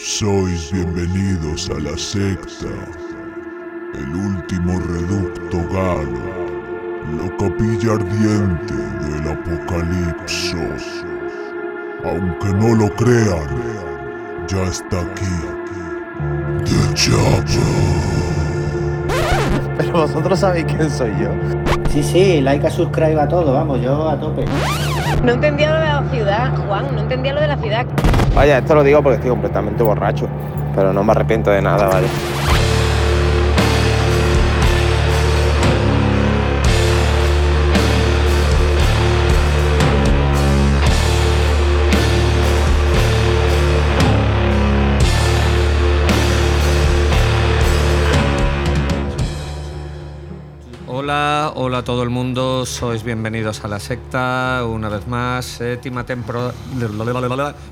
Sois bienvenidos a la secta, el último reducto galo, la capilla ardiente del apocalipsis. Aunque no lo crean, ya está aquí. The Chopper. Pero vosotros sabéis quién soy yo. Sí, sí, like a subscribe a todo, vamos, yo a tope. No entendía lo de la ciudad, Juan, no entendía lo de la ciudad. Vaya, esto lo digo porque estoy completamente borracho. Pero no me arrepiento de nada, ¿vale? Hola, a todo el mundo, sois bienvenidos a la secta, una vez más, séptima temporada,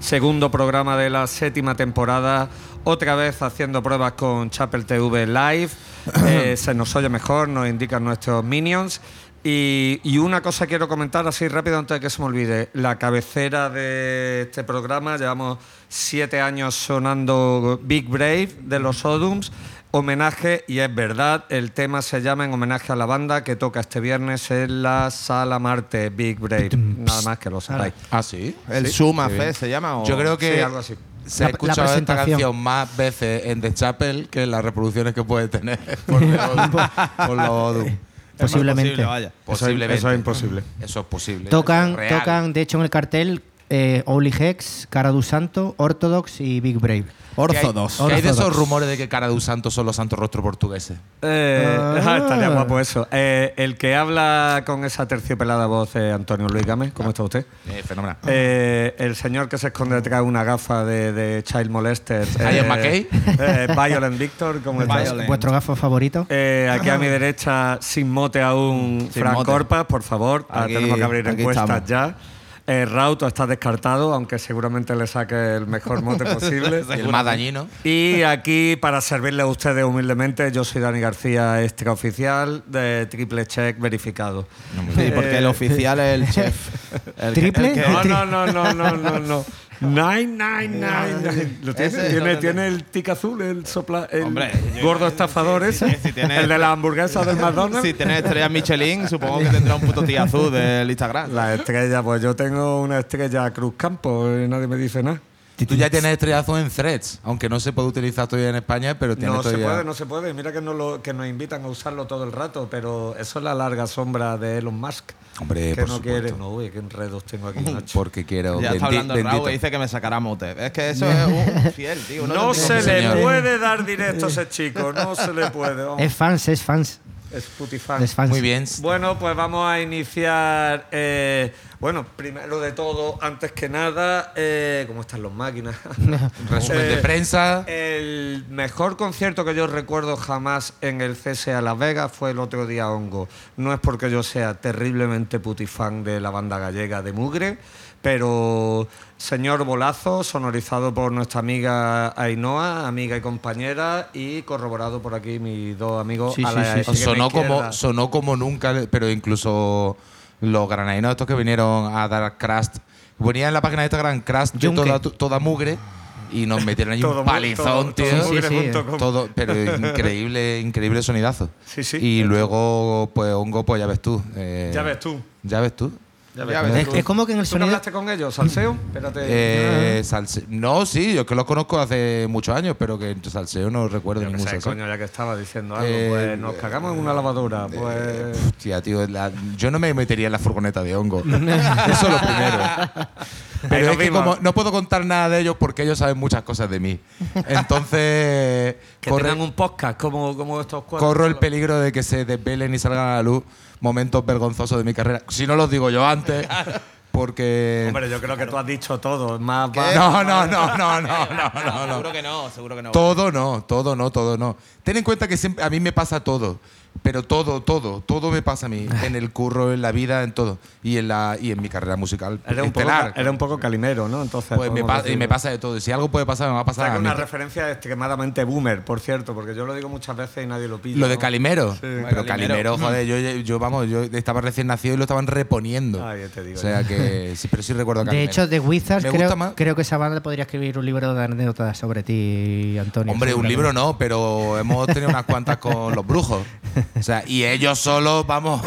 segundo programa de la séptima temporada, otra vez haciendo pruebas con Chapel TV Live, Eh, se nos oye mejor, nos indican nuestros minions. Y, y una cosa quiero comentar así rápido antes de que se me olvide. La cabecera de este programa, llevamos siete años sonando Big Brave de los Sodoms homenaje, y es verdad, el tema se llama en homenaje a la banda que toca este viernes en la Sala Marte, Big Brave. Nada más que lo sepáis. ¿Ah, sí? El Sí, Suma. Fe se llama. o- Yo creo Sí, que algo así. se La- ha escuchado esta canción más veces en The Chapel que en las reproducciones que puede tener por los, por los Odum. Posiblemente. Eso, Posiblemente. eso es imposible. Eso es posible. Tocan, es tocan, de hecho, en el cartel eh, Holy Hex, Cara du Santo, Orthodox y Big Brave. ¿Qué hay- Ortodox. ¿Qué hay de esos rumores de que Cara de Santos son los santos rostros portugueses? Eh, Ah. estaría guapo eso. Eh, el que habla con esa terciopelada voz es Antonio Luis Gámez. ¿Cómo está usted? Eh, fenomenal. Eh, el señor que se esconde detrás de una gafa de, de Child Molester. Ian McKay. eh, Violent Victor, ¿cómo? Violent. ¿Vuestro gafo favorito? Eh, aquí a mi derecha, sin mote aún, Sin Fran mote. Corpas, por favor. Ah, Aquí- tenemos que abrir encuestas estamos. ya. Eh, Rauto está descartado, aunque seguramente le saque el mejor mote posible. Y el más dañino. Y aquí, para servirle a ustedes humildemente, yo soy Dani García, extraoficial de Triple Check verificado. Sí, porque el oficial es el chef. El que- ¿Triple? el que- No, no, no, no, no, no, no. Nine, nine, nine, nine. ¿Lo tiene? Ese ¿Tiene, el tic azul, el sopla, el Hombre, yo- gordo estafador ese, sí, si tiene- el de la hamburguesa del McDonald's. Si tienes estrellas Michelin, supongo que tendrá un puto tío azul del Instagram. La estrella, pues yo tengo una estrella Cruz Campo y nadie me dice nada. Tú ya tienes estrellazo en Threads, aunque no se puede utilizar todavía en España, pero tienes No se puede, no se puede. Mira que, nos lo, que nos invitan a usarlo todo el rato, pero eso es la larga sombra de Elon Musk. Hombre, que por no supuesto. quiere. No, uy, qué enredos tengo aquí, macho. Porque quiero... Ya está hablando Raúl y dice que me sacará mote. Es que eso es un fiel, tío. No entiende. se le señor. puede dar directo a ese chico, no se le puede. vamos. Es fans, es fans. Es putifan. Es fans. Muy bien. Bueno, pues vamos a iniciar. eh, bueno, primero de todo, antes que nada, eh, ¿cómo están las máquinas? Resumen de Eh, prensa. El mejor concierto que yo recuerdo jamás en el CSA Las Vegas fue el otro día Hongo. No es porque yo sea terriblemente putifan de la banda gallega de Mugre, pero señor Bolazo, sonorizado por nuestra amiga Ainhoa, amiga y compañera, y corroborado por aquí mis dos amigos. Sí, a la sí, sonó como sonó como nunca pero incluso los granadinos estos que vinieron a dar crust ponían en la página de Instagram crust de toda, toda mugre y nos metieron ahí Todo un palizón todo- tío todo Sí, sí. Todo- pero increíble increíble sonidazo Sí, sí. y luego pues hongo pues ya ves tú eh, Ya ves tú. ya ves tú Es, es como que en el ¿Tú sonido. hablaste con ellos, Salseo? Espérate. Eh, salse- no sí yo que los conozco hace muchos años pero que salseo no recuerdo Yo ningún sé, salseo coño, ya que estaba diciendo algo, Eh, pues nos cagamos en una lavadora. Pues. Hostia, tío, la- yo no me metería en la furgoneta de hongo. Eso es lo primero. Pero es que como no puedo contar nada de ellos porque ellos saben muchas cosas de mí. Entonces, Que corre- tengan un podcast como, como estos cuatro. corro el peligro de que se desvelen y salgan a la luz momentos vergonzosos de mi carrera. Si no los digo yo antes, porque... Hombre, yo creo que tú has dicho todo. Más no, no, no, no, no, no, no. Seguro que no, seguro que no. Todo no, todo no, todo no. Ten en cuenta que siempre, a mí me pasa todo. Pero todo, todo, todo me pasa a mí. En el curro, en la vida, en todo. Y en, la, y en mi carrera musical. Era un, poco, estelar. era un poco calimero, ¿no? Entonces, Pues me, y me pasa de todo. Y Si algo puede pasar, me va a O sea, pasar que a mí. una referencia extremadamente boomer, por cierto, porque yo lo digo muchas veces y nadie lo pilla. Lo de. Calimero. Sí. Pero Calimero, joder, yo, yo, vamos, yo estaba recién nacido y lo estaban reponiendo. Ah, ya te digo, o sea que sí, pero sí recuerdo a De Calimero. hecho, The Wizards creo, creo que esa banda podría escribir un libro de anécdotas sobre ti, Antonio. Hombre, un libro no, pero hemos tenido unas cuantas con los brujos. O sea, y ellos solos, vamos.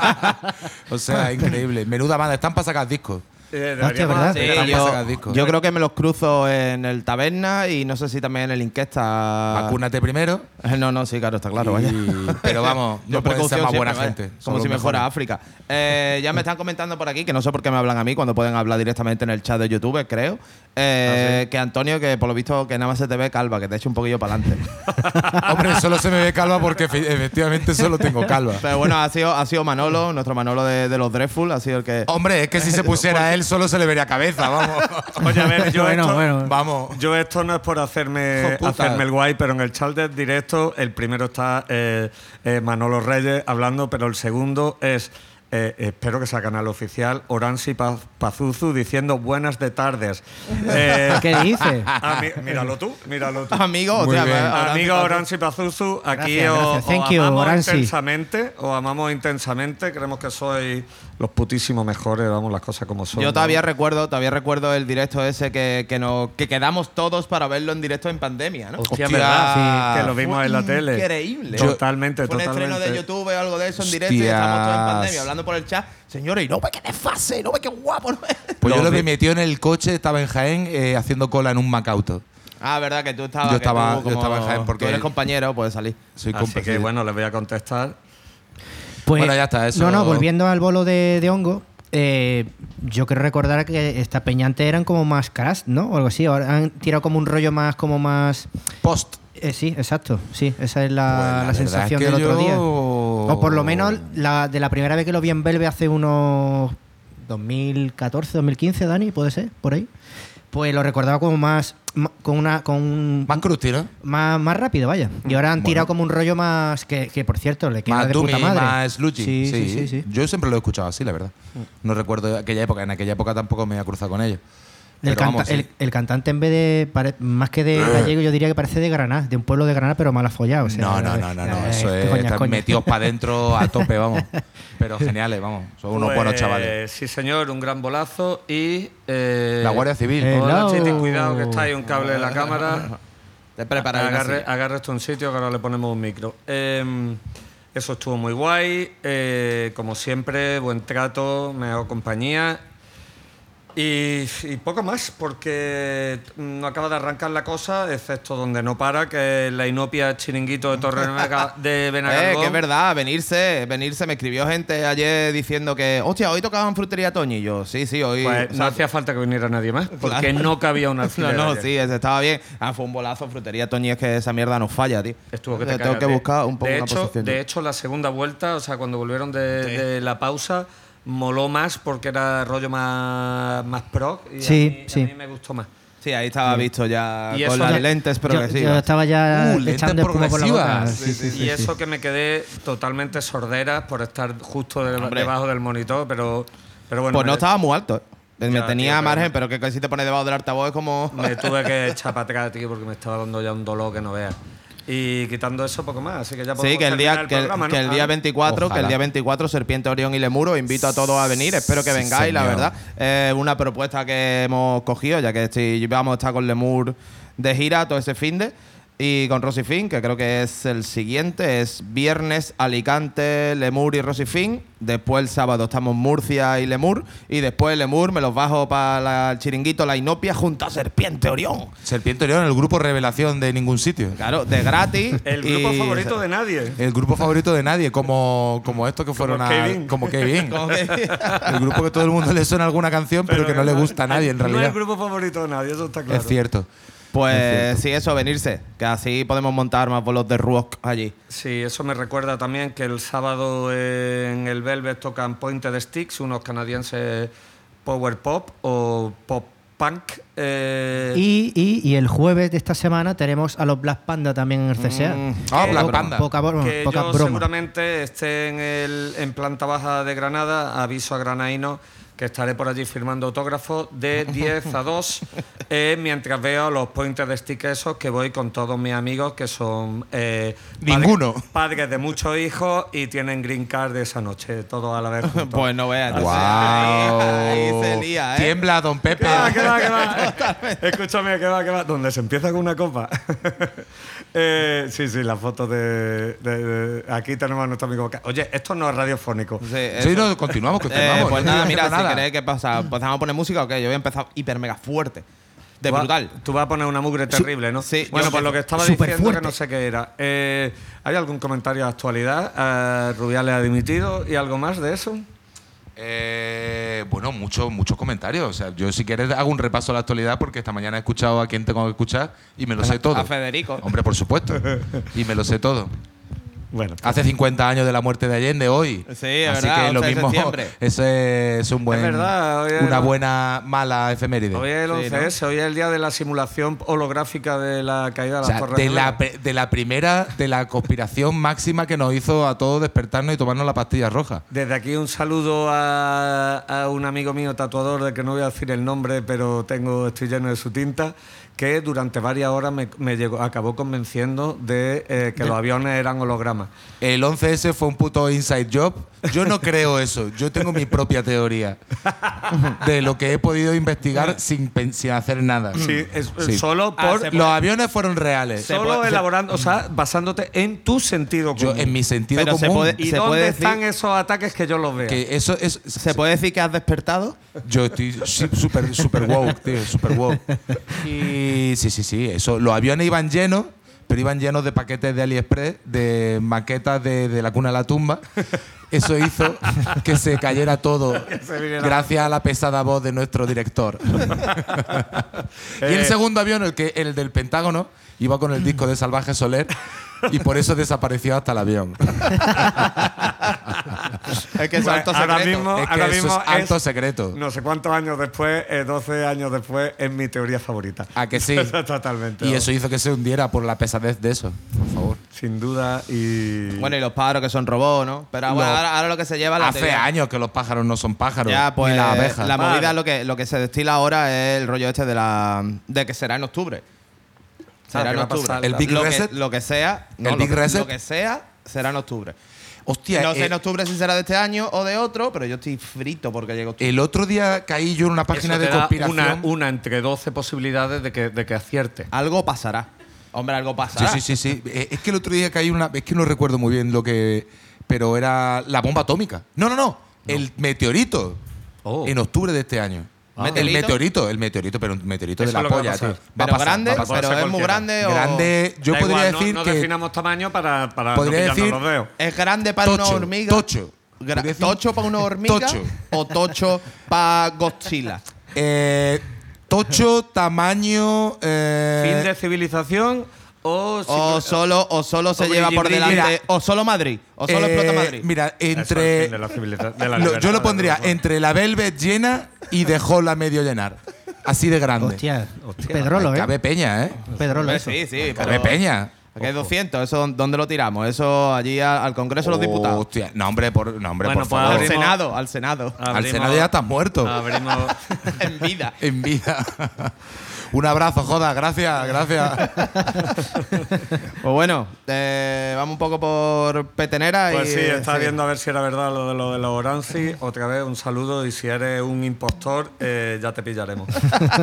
o sea, increíble. Menuda banda, están para sacar discos. Eh, yo, yo creo que me los cruzo en el taberna y no sé si también en el Inquesta. Vacúnate primero. Eh, No, no, sí, claro, está claro, vaya. y- pero vamos, no Yo pueden ser más buena gente. Como si me fuera. África. Eh, ya me están comentando por aquí, que no sé por qué me hablan a mí cuando pueden hablar directamente en el chat de YouTube, creo. eh, Que Antonio, que por lo visto que nada más se te ve calva, que te eche un poquillo para adelante. Hombre, solo se me ve calva porque efe- efectivamente solo tengo calva. Pero bueno, ha sido, ha sido Manolo, nuestro Manolo de, de los Dreadful, ha sido el que. Hombre, es que si se pusiera él, solo se le vería cabeza, vamos. Oye, a ver, yo Bueno, esto, bueno. Vamos. Yo esto no es por hacerme, hacerme el guay, pero en el chat del directo el primero está eh, eh, Manolo Reyes hablando, pero el segundo es, eh, espero que sea canal oficial, Oransi Paz- Pazuzu diciendo buenas de tardes. Eh, ¿Qué dices? ami- míralo tú, míralo tú. Amigo, Muy bien. Amigo Oransi Pazuzu, aquí Gracias, os, gracias. Thank os you, amamos Oransi. intensamente, os amamos intensamente, creemos que sois los putísimos mejores, vamos las cosas como son. Yo todavía ¿no? recuerdo, todavía recuerdo el directo ese que, que, nos, que quedamos todos para verlo en directo en pandemia, ¿no? Hostia, Hostia, ¿verdad? sí. que lo vimos Fue en la tele. increíble. Totalmente, Fue un estreno totalmente. de YouTube o algo de eso en directo y estábamos todos en pandemia hablando por el chat. Señores, y no ve qué desfase, no ve qué guapo. No. Pues yo lo que metió en el coche estaba en Jaén eh, haciendo cola en un Macauto. Ah, verdad que tú estabas. Yo que estaba- yo estaba en Jaén porque- tú eres compañero, puedes salir. Soy Así compa- que sí. bueno, les voy a contestar. Pues, Bueno, ya está, eso- No, no, volviendo al bolo de, de hongo, eh, yo quiero recordar que esta peñante eran como más crash, ¿no? O algo así. Ahora han tirado como un rollo más, como más. Post. Eh, sí, exacto. Sí, esa es la, Pues la la verdad sensación es que del otro yo- día. O por lo menos la, de la primera vez que lo vi en Belve hace unos 2014, 2015, Dani, puede ser, por ahí. Pues lo recordaba como más. con una. con un- Más crusty, ¿no? más, más rápido, vaya. Y ahora han Bueno. tirado como un rollo más. Que, que, por cierto, le queda Más de puta madre. más sludgy. Sí, sí, sí. sí. Yo siempre lo he escuchado así, la verdad. No recuerdo aquella época. En aquella época tampoco me he cruzado con ellos. El, Pero canta- vamos, sí. el, el cantante, en vez de. más que de gallego, yo diría que parece de Granada, de un pueblo de Granada, pero mal afollado. o sea, no, no, no, no, no. Eso es. coña, Están metidos para adentro a tope, vamos. Pero geniales, vamos. Son unos Pues, buenos chavales. Sí, señor, un gran bolazo y. eh, La Guardia Civil. Eh, Hola, Hello. Chiti, cuidado que está ahí un cable de la cámara. Te preparas agarre, agarre esto un sitio que ahora le ponemos un micro. Eh, eso estuvo muy guay. eh, como siempre, buen trato, me hago compañía. Y, y poco más, porque no acaba de arrancar la cosa, excepto donde no para, que la inopia chiringuito de Torre de Eh, Benagalbón. que es verdad, venirse, venirse. Me escribió gente ayer diciendo que, hostia, hoy tocaban frutería Toñi. Y yo, sí, sí, hoy. Pues o no hacía falta que viniera nadie más, porque Claro. no cabía una No, no, ayer. sí, estaba bien. Ah, fue un bolazo. Frutería Toñi es que esa mierda nos falla, tío. Estuvo que te Tengo cagas. que buscar un poco de una hecho, posición. De hecho, la segunda vuelta, o sea, cuando volvieron de, de la pausa, moló más porque era rollo más, más pro y Sí, a, mí, a sí. mí me gustó más. Sí, ahí estaba visto ya Y con las ya- lentes Yo, progresivas. yo estaba ya Uh, lentes echando espuma por la boca. progresivas. Sí, sí, sí, y sí. eso que me quedé totalmente sordera por estar justo de- debajo del monitor, pero, pero bueno. pues no me- estaba muy alto. eh. Me Ya, tenía tío, margen, pero- pero que si te pones debajo del altavoz es como. Me tuve que echar para atrás, tío, porque me estaba dando ya un dolor que no veas. Y quitando eso, poco más. Así que ya Sí, podemos que el día, que, el- programa, ¿no? que el día Ah, 24, que el día 24, Serpiente, Orión y Lemuro, os invito a todos a venir, espero que Sí, vengáis, la verdad. Es una propuesta que hemos cogido, ya que estoy, vamos a estar con Lemur de gira todo ese fin de. Y con Rosy Fin, que creo que es el siguiente, es viernes Alicante, Lemur y Rosy Fin. Después el sábado estamos Murcia y Lemur. Y después Lemur me los bajo para el chiringuito La Inopia junto a Serpiente Orión. Serpiente Orión, el grupo revelación de ningún sitio. Claro, de gratis. El grupo y- favorito de nadie. El grupo favorito de nadie, como, como estos que fueron a. Kevin. Como Kevin. Como El grupo que todo el mundo le suena alguna canción, pero, que no le gusta a nadie en No es realidad. el grupo favorito de nadie, eso está claro. Es cierto. Pues sí, eso, venirse. Que así podemos montar más bolos de rock allí. Sí, eso me recuerda también que el sábado en el Velvet tocan Pointed Sticks, unos canadienses power pop o pop punk. eh, Y, y- y el jueves de esta semana tenemos a los Black Panda también en el CSA. Mm. Ah, Eh, Black poca- Panda. Poca, broma, que poca yo broma. seguramente esté en, el, en planta baja de Granada, aviso a Granaíno que estaré por allí firmando autógrafos de 10 a 2 eh, mientras veo los pointers de stick esos que voy con todos mis amigos que son eh, padres- Ninguno. padres de muchos hijos y tienen green card de esa noche, todos a la vez. juntos. Pues no veas. ¡Guau! Ahí se lía, ¿eh? Tiembla, don Pepe. Que va, que va, que va. Escúchame, que va, que va. Donde se empieza con una copa. Eh, sí, sí, la foto de, de- de- Aquí tenemos a nuestro amigo. Oye, esto no es radiofónico. Sí, Sí, no, continuamos, Eh, continuamos. pues no nada, mira, si nada. ¿qué pasa? ¿Empezamos a poner música o qué? Yo voy a empezar hiper mega fuerte. De Tú brutal. Tú vas a poner una mugre terrible, ¿no? sí, Bueno, pues lo que estaba diciendo fuerte. que no sé qué era. Eh, ¿Hay algún comentario de actualidad? Eh, Rubiales ha dimitido y algo más de eso. Eh, bueno, muchos muchos comentarios. O sea, yo si quieres hago un repaso a la actualidad porque esta mañana he escuchado a quien tengo que escuchar y me lo sé todo. a Federico. Hombre, por supuesto. y me lo sé todo. Bueno, Hace 50 años de la muerte de Allende hoy. Sí, es Así verdad, que lo 11 de mismo. septiembre. Ese es un buen, verdad, hoy es una buena mala efeméride. hoy es el Sí, ¿no? 11S, hoy es el día de la simulación holográfica de la caída de O las sea, Torres de Gemelas. la, de la primera, de la conspiración máxima que nos hizo a todos despertarnos y tomarnos la pastilla roja. Desde aquí un saludo a, a un amigo mío tatuador, de que no voy a decir el nombre, pero tengo, estoy lleno de su tinta, que durante varias horas me, me llegó, acabó convenciendo de eh, que los aviones eran hologramas. El 11S fue un puto inside job. Yo no creo eso. Yo tengo mi propia teoría de lo que he podido investigar sin, pen- sin hacer nada. Sí, es, Sí. solo Ah, por Los aviones fueron reales. Se solo puede- elaborando, o sea, basándote en tu sentido Yo, común. en mi sentido Pero se común, puede- ¿Y se dónde puede están decir esos ataques que yo los vea? que eso es. ¿Se puede decir que has despertado? Yo estoy sí, súper super woke, tío, super woke. Y sí, sí, sí, eso. Los aviones iban llenos, pero iban llenos de paquetes de AliExpress, de maquetas de, de la cuna a la tumba. Eso hizo que se cayera todo gracias a la pesada voz de nuestro director. y el Eh. segundo avión, el, que, el del Pentágono, iba con el disco de Salvaje Soler y por eso desapareció hasta el avión. Es que es Bueno, alto ahora secreto. mismo, Es que ahora mismo es alto secreto. No sé cuántos años después, eh, 12 años después, es mi teoría favorita. ¿A que sí? Totalmente. Y eso hizo que se hundiera por la pesadez de eso, por favor. Sin duda. Y. Bueno, y los pájaros que son robots, ¿no? Pero bueno, ahora, ahora lo que se lleva la Hace teoría. años que los pájaros no son pájaros. Ya, pues ni las abejas. la movida Vale. lo que, lo que se destila ahora es el rollo este de la de que será en octubre. Será ¿qué en octubre. pasar? ¿El Big lo Reset? Que, lo que sea. no, ¿El lo Big que- Reset? Lo que sea, será en octubre. Hostia, no sé eh, en octubre si será de este año o de otro, pero yo estoy frito porque llega octubre. el otro día caí yo en una página Eso de da conspiración. Una, una entre 12 posibilidades de que, de que acierte. Algo pasará. Hombre, algo Sí, pasará. sí, sí, sí. Eh, Es que el otro día caí una. Es que no recuerdo muy bien lo que. Pero era la bomba atómica. No, no, no. El meteorito. Oh. En octubre de este año. El ¿Meteorito? el meteorito, pero un meteorito Eso de es la lo que va a polla, pasar. tío. Va a Pero pasar, grande, va a pasar. pero Puede es muy cualquiera. grande o Grande, yo Da podría igual, no- decir no, que. definamos tamaño para, para Podría no pillarnos decir- los dedos. es grande para una Tocho, hormiga. tocho. Gra- Podría decir- ¿Tocho para una hormiga Tocho. o tocho para Godzilla? Eh, tocho, tamaño. eh, Fin de civilización o. O solo, o solo se lleva por delante. mira. o solo Madrid. O solo eh, explota Madrid. Mira, Eso es el entre. fin de la civiliza- de la lo- libertad yo lo de pondría entre la Velvet llena y dejó la medio llenar. Así de grande. Hostia, Pedrolo, ¿eh? Cabe peña, ¿eh? Pedrolo, eso. sí, sí. Cabe pero- peña. Aquí hay 200. ¿Eso dónde lo tiramos? Eso allí a- al Congreso de los Diputados. Hostia, no, hombre, por, no, hombre, Bueno, por pues favor. Al abrimos- Senado, al Senado. Al Senado ya estás muerto. Abrimos. en vida. En vida. Un abrazo, joda, gracias, gracias. Pues bueno, eh, vamos un poco por petenera Pues y. sí, está viendo a ver si era verdad lo de lo de los Oranzi. Otra vez un saludo y si eres un impostor, eh, ya te pillaremos.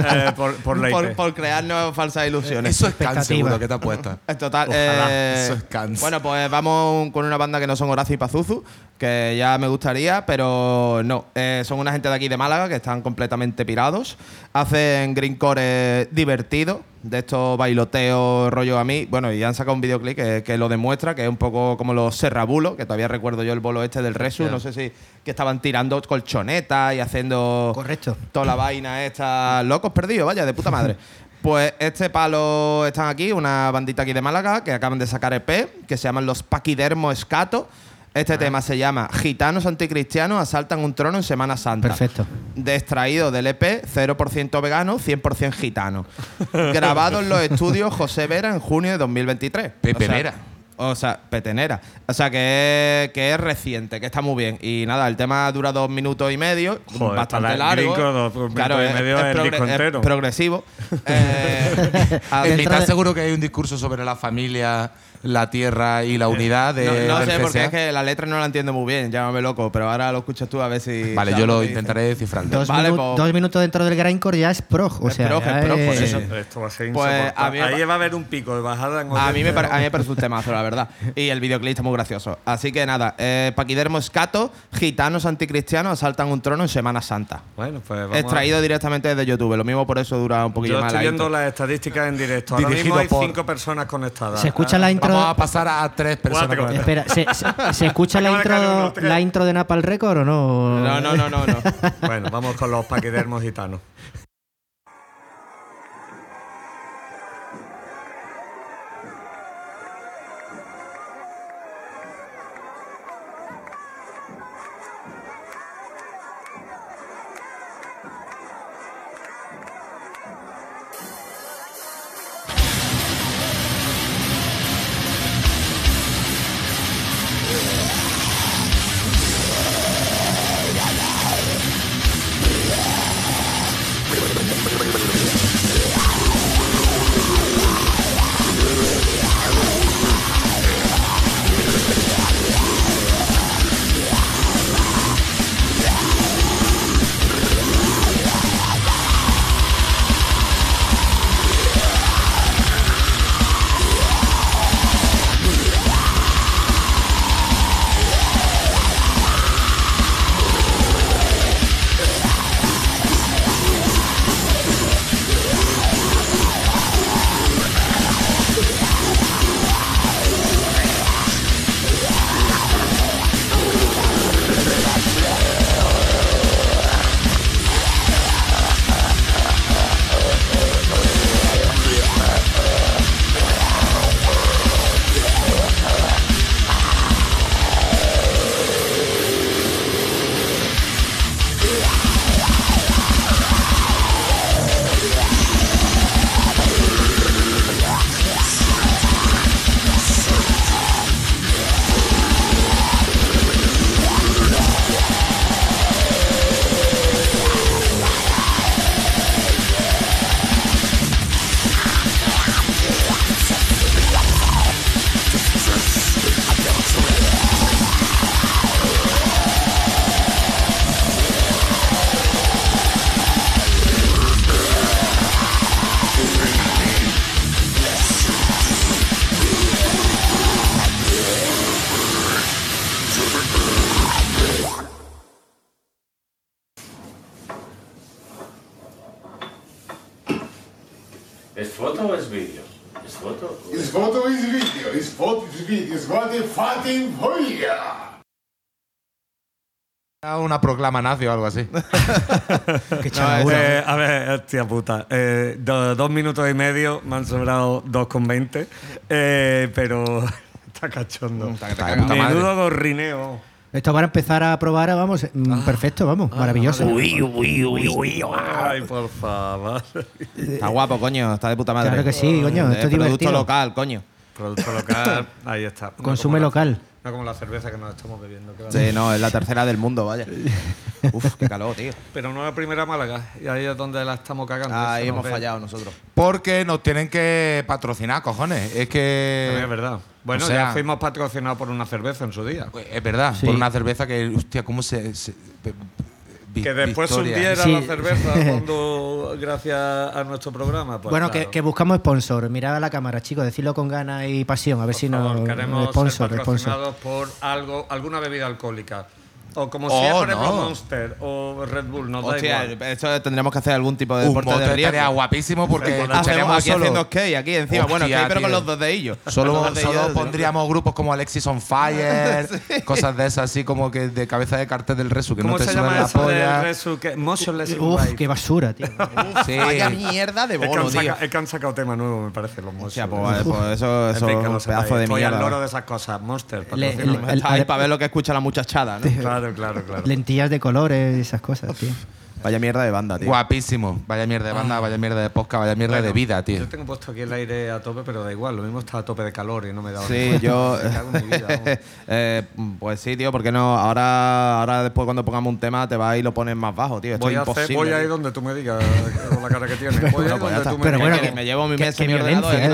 Eh, por, por la por, por crearnos falsas ilusiones. Eso es can seguro que te apuesta. Es total. Ojalá. eh, Eso es cans. Bueno, pues vamos con una banda que no son Horacio y Pazuzu, que ya me gustaría, pero no. Eh, son una gente de aquí de Málaga que están completamente pirados. Hacen greencore divertido, de estos bailoteos rollo a mí. Bueno, y han sacado un videoclip que, que lo demuestra, que es un poco como los serrabulos, que todavía recuerdo yo el bolo este del Resu. No sé si que estaban tirando colchonetas y haciendo Correcto. toda la vaina esta, locos perdidos, vaya, de puta madre. Pues este palo están aquí, una bandita aquí de Málaga que acaban de sacar EP, que se llaman los Paquidermo Escato. Este tema se llama Gitanos anticristianos asaltan un trono en Semana Santa. Perfecto. De extraído del EP 0% vegano, 100% gitano. Grabado en los estudios José Vera en junio de 2023. Pepe O sea- Vera. O sea, petenera. O sea, que es, que es reciente, que está muy bien. Y nada, el tema dura dos minutos y medio, Joder, bastante largo. gringo, dos minutos y medio es el disco entero. progresivo. Eh, a- En mitad seguro que hay un discurso sobre la familia, la tierra y la unidad de, no, no sé, porque es que la letra no la entiendo muy bien, llámame loco, pero ahora lo escuchas tú a ver si. Vale, yo lo intentaré descifrar. Dos, Vale, minu- pues- dos minutos dentro del grindcore ya es prog. O Es sea, prog, es prog, es- eso. Esto va a ser Pues, a mí me Ahí va a haber un pico de bajada en A mí, me a mí me parece un temazo, la verdad. Y el videoclip está muy gracioso. Así que nada, eh, Paquidermo Escato, gitanos anticristianos asaltan un trono en Semana Santa. Bueno, pues vamos a- Extraído directamente desde YouTube. Lo mismo por eso dura un poquillo Yo más estoy la viendo las estadísticas en directo. Ahora Dirigido mismo hay por- cinco personas conectadas. ¿Se escucha la intro? Vamos a pasar a tres personas. Cuatro. con- Espera, ¿se, se- se escucha la intro, la intro de Napal Record o no? No, no, no, no, no. Bueno, vamos con los paquidermos gitanos. ¿Es what a fucking folia! Una proclama nazi o algo así. Qué chaladura. Eh, a ver, hostia puta. Eh, do- dos minutos y medio, me han sobrado 2,20. Eh, pero está cachondo. Está te Está madre. Menudo gorrineo. Esto para empezar a probar, vamos, mm, perfecto, vamos, maravilloso. Ay, por favor. Está guapo, coño. Está de puta madre. Claro que sí, coño, Eh, esto es producto divertido. local, coño. Producto local, ahí está. No Consume la- local. no como la cerveza que nos estamos bebiendo. que. Sí, no, es la tercera del mundo, vaya. Uf, qué calor, tío. Pero no la primera Málaga. Y ahí es donde la estamos cagando. Ahí Eso nos hemos ve. fallado nosotros. Porque nos tienen que patrocinar, cojones. Es También que. es verdad. Bueno, o sea- ya fuimos patrocinados por una cerveza en su día. Es verdad, Sí. por una cerveza que, hostia, ¿cómo se. se- vi- Que después Victoria. hundiera Sí. la cerveza cuando, gracias a nuestro programa. Pues bueno, claro. que, que buscamos sponsor. Mirad a la cámara, chicos, decirlo con ganas y pasión, a ver si favor, nos. queremos Sponsor, ser sponsor. por algo, alguna bebida alcohólica. O como Oh, si es, por ejemplo, no. Monster o Red Bull, nos da Hostia, igual. eso tendríamos que hacer algún tipo de Un deporte de riesgo. estaría guapísimo porque nos Hacemos echaríamos aquí solo. haciendo skate, aquí encima. bueno, Hostia, skate, pero con tío. los dos de ellos. Solo, solo ellos, pondríamos grupos como Alexis on Fire, cosas de esas, así como que de cabeza de cartel del Resu, que ¿Cómo no te se suben llama la eso del polla. Resu? Que- Motionless in Uf, White. qué basura, tío. Sí. Vaya mierda de Es que, bono, tío. saca- es que han sacado tema nuevo, me parece, los Hostia, Motionless. pues, pues eso, En eso fin, es que un lo sepáis. pedazo de Estoy al mierda. loro de esas cosas. Monster, Le- Está ahí para ver lo que escucha la muchachada, ¿no? Claro, claro, claro. Lentillas de colores y esas cosas, tío. Vaya mierda de banda, tío. Guapísimo. Vaya mierda de banda, vaya mierda de podcast, vaya mierda Bueno, de vida, tío. Yo tengo puesto aquí el aire a tope, pero da igual. Lo mismo está a tope de calor y no me da Sí, yo. Vida. Eh, pues sí, tío, ¿por qué no? Ahora, ahora después, cuando pongamos un tema, te vas y lo pones más bajo, tío. Esto Voy es a, hacer, voy a ir donde tú me digas, eh, con la cara que tienes. Voy a ir pues donde tú me Pero digas. bueno, que me llevo mi mesa, qué mi ordenador, eh.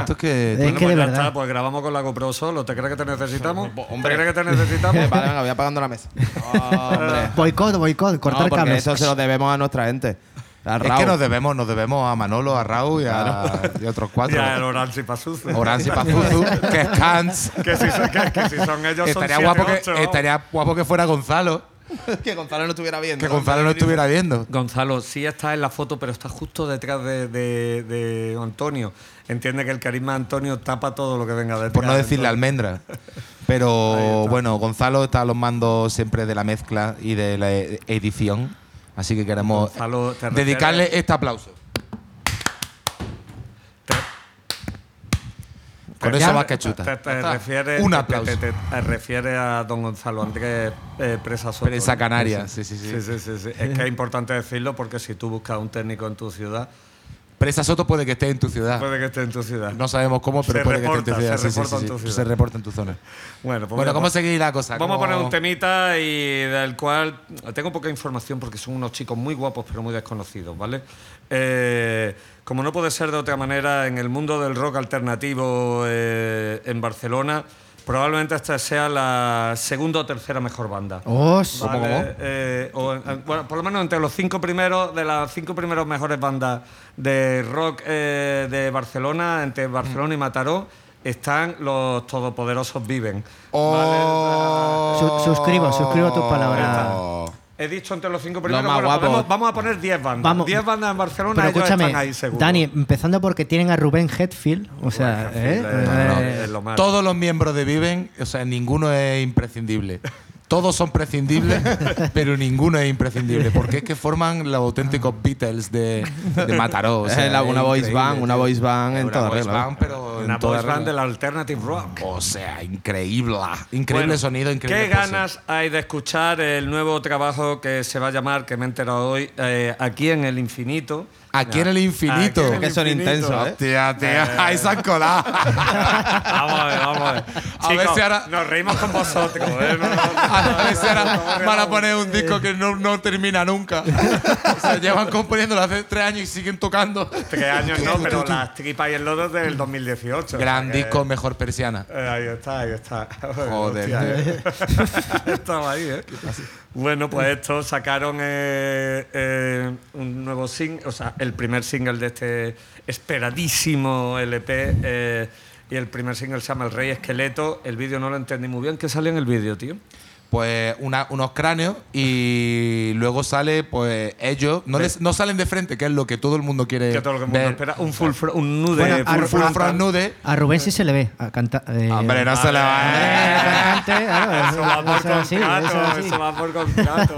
Esto es que. Es Bueno, que pues de ya verdad. está, pues grabamos con la GoPro solo. ¿Te crees que te necesitamos? Pues, ¿Te hombre. crees que te necesitamos? vale, venga, voy apagando la mesa. Hombre. Boicot, boicot, cortar porque cables. Se lo debemos a nuestra gente. A Es Raúl. que nos debemos, nos debemos a Manolo, a Raúl y a, y a otros cuatro. Ya, el Orange Pazuzu. Orange y Pazuzu, que es Cans. que, si son, que, que si son ellos Estaría son guapo, que, siete, ocho. estaría guapo que fuera Gonzalo. que Gonzalo no estuviera viendo. Que Gonzalo no estuviera viendo. Gonzalo, sí está en la foto, pero está justo detrás de, de- de Antonio. Entiende que el carisma de Antonio tapa todo lo que venga detrás. Por no decirle almendra. Pero bueno, Gonzalo está a los mandos siempre de la mezcla y de la e- edición. Así que queremos Gonzalo, ¿te refieres- dedicarle este aplauso. Con Te- eso vas que chuta. Te, te Ya está. refieres, Un aplauso. te- refieres a don Gonzalo Andrés eh, Presa Soto. Presa. Canaria, sí, sí, sí. Sí, sí, sí, sí. Es que es importante decirlo porque si tú buscas un técnico en tu ciudad, Presa Soto puede que esté en tu ciudad. puede que esté en tu ciudad. No sabemos cómo, pero Se puede que esté en tu ciudad. se Sí, reporta sí, en tu ciudad. Se reporta en tu zona. Bueno, pues Bueno, ¿cómo pues- seguir la cosa? Vamos a ¿Cómo- poner un temita y del cual tengo poca información porque son unos chicos muy guapos pero muy desconocidos, ¿vale? Eh, como no puede ser de otra manera, en el mundo del rock alternativo eh, en Barcelona, probablemente esta sea la segunda o tercera mejor banda. Vale, eh, o, eh, bueno, por lo menos entre los cinco primeros, de las cinco primeros mejores bandas de rock eh, de Barcelona, entre Barcelona y Mataró, están los todopoderosos Viven. Oh. Su- suscribo, suscribo tus palabras. He dicho entre los cinco primeros, más bueno, guapos. podemos- vamos a poner 10 bandas. Vamos. 10 bandas en Barcelona, Pero ellos escúchame, están ahí seguro. Dani, empezando porque tienen a Rubén Hetfield, o sea, Rubén ¿eh? Hetfield, eh, no, no, Eh, es lo más. Todos los miembros de Viven, o sea, ninguno es imprescindible. Todos son prescindibles, pero ninguno es imprescindible. Porque es que forman los auténticos Beatles de, de Mataró. o Es sea, la- una voice band, una voice band en Una toda voice regla. band, pero Una en toda voice band regla. del alternative rock. O sea, increíble. Increíble Bueno, sonido, increíble ¿Qué pose. ganas hay de escuchar el nuevo trabajo que se va a llamar, que me he enterado hoy, eh, Aquí en el Infinito? Aquí en el infinito. Aquí en el Que son intensos, ¿eh? Tía, tía, ahí se han colado. Vamos a ver, vamos a ver. A ver Chicos, si ahora- Nos reímos con vosotros, ¿eh? No, no, no, A ver si ahora van a poner un disco que no, no termina nunca. O sea, llevan componiéndolo hace tres años y siguen tocando. Tres años no, pero las tripas y el lodo es del 2018. Gran disco, mejor persiana. Eh, ahí está, ahí está. Joder. Eh. Estaba ahí, ¿eh? Bueno, pues estos sacaron eh, eh, un nuevo single, o sea, el primer single de este esperadísimo LP. eh, y el primer single se llama El Rey Esqueleto. El vídeo no lo entendí muy bien. ¿Qué sale en el vídeo, tío? Pues una- unos cráneos y luego sale, pues ellos, no, les, no salen de frente, que es lo que todo el mundo quiere Que todo el mundo ver. espera. Un full fro- un nude. Bueno, full a- Full front nude. a Rubén sí se le ve a cantar. eh, Hombre, no se le va. eh, Eso va por contrato, eso va por contrato.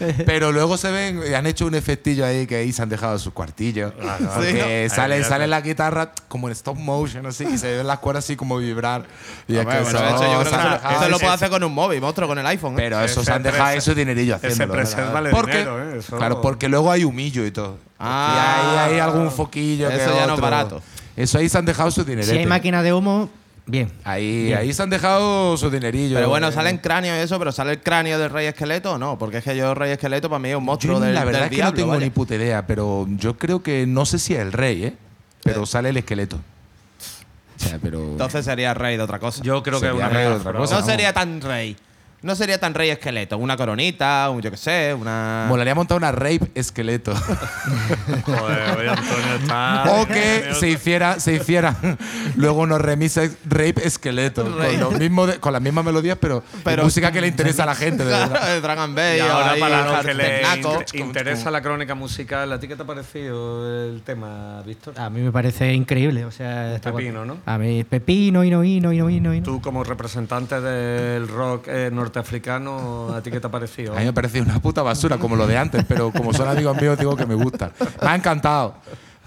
Pero luego se ven, y han hecho un efectillo ahí que ahí se han dejado sus cuartillos. Porque Sí. sale, Ahí, sale la guitarra como en stop motion, así, y se ven las cuerdas así como vibrar. Y es Hombre, que bueno, eso, yo creo que lo ese- puede hacer con un móvil, monstruo, con el iPhone. ¿eh? Pero eso Ese se han dejado ese dinerillo ese haciéndolo. ¿verdad? vale Porque, dinero, ¿eh? Eso- Claro, porque luego hay humillo y todo. Ah. y hay, hay algún foquillo que Eso ya no es barato. Eso ahí se han dejado su dinero. Si hay máquina de humo, bien. Ahí, ahí se han dejado su dinerillo. Pero bueno, Eh, salen cráneos y eso, pero ¿sale el cráneo del rey esqueleto o no? Porque es que yo, rey esqueleto, para mí es un Yo monstruo del, la verdad del es que diablo, no tengo vaya. ni puta idea, pero yo creo que no sé si es el rey, ¿eh? Pero sale el esqueleto. O sea, pero. Entonces sería rey de otra cosa. Yo creo que es una rey de otra cosa. no sería tan rey. No sería tan rey esqueleto. Una coronita, un yo qué sé, una. Molaría montar una rape esqueleto. Joder, oye, Antonio está. o que se hiciera, se hiciera luego unos remixes rape esqueleto. Con, lo mismo de- con las mismas melodías, pero, Pero- música que le interesa a la gente. de verdad. de Dragon Bay. Y ahora ahí, para los que le inter- interesa la crónica musical, ¿a ti qué te ha parecido el tema, Víctor? A mí me parece increíble. O sea, Pepino. ¿no? A mí, pepino, hino, hino, hino, hino. Tú como representante del rock eh, norteafricano, ¿a ti qué te ha parecido? A mí me parecía una puta basura, como lo de antes, pero como son amigos míos, digo que me gusta. Me ha encantado.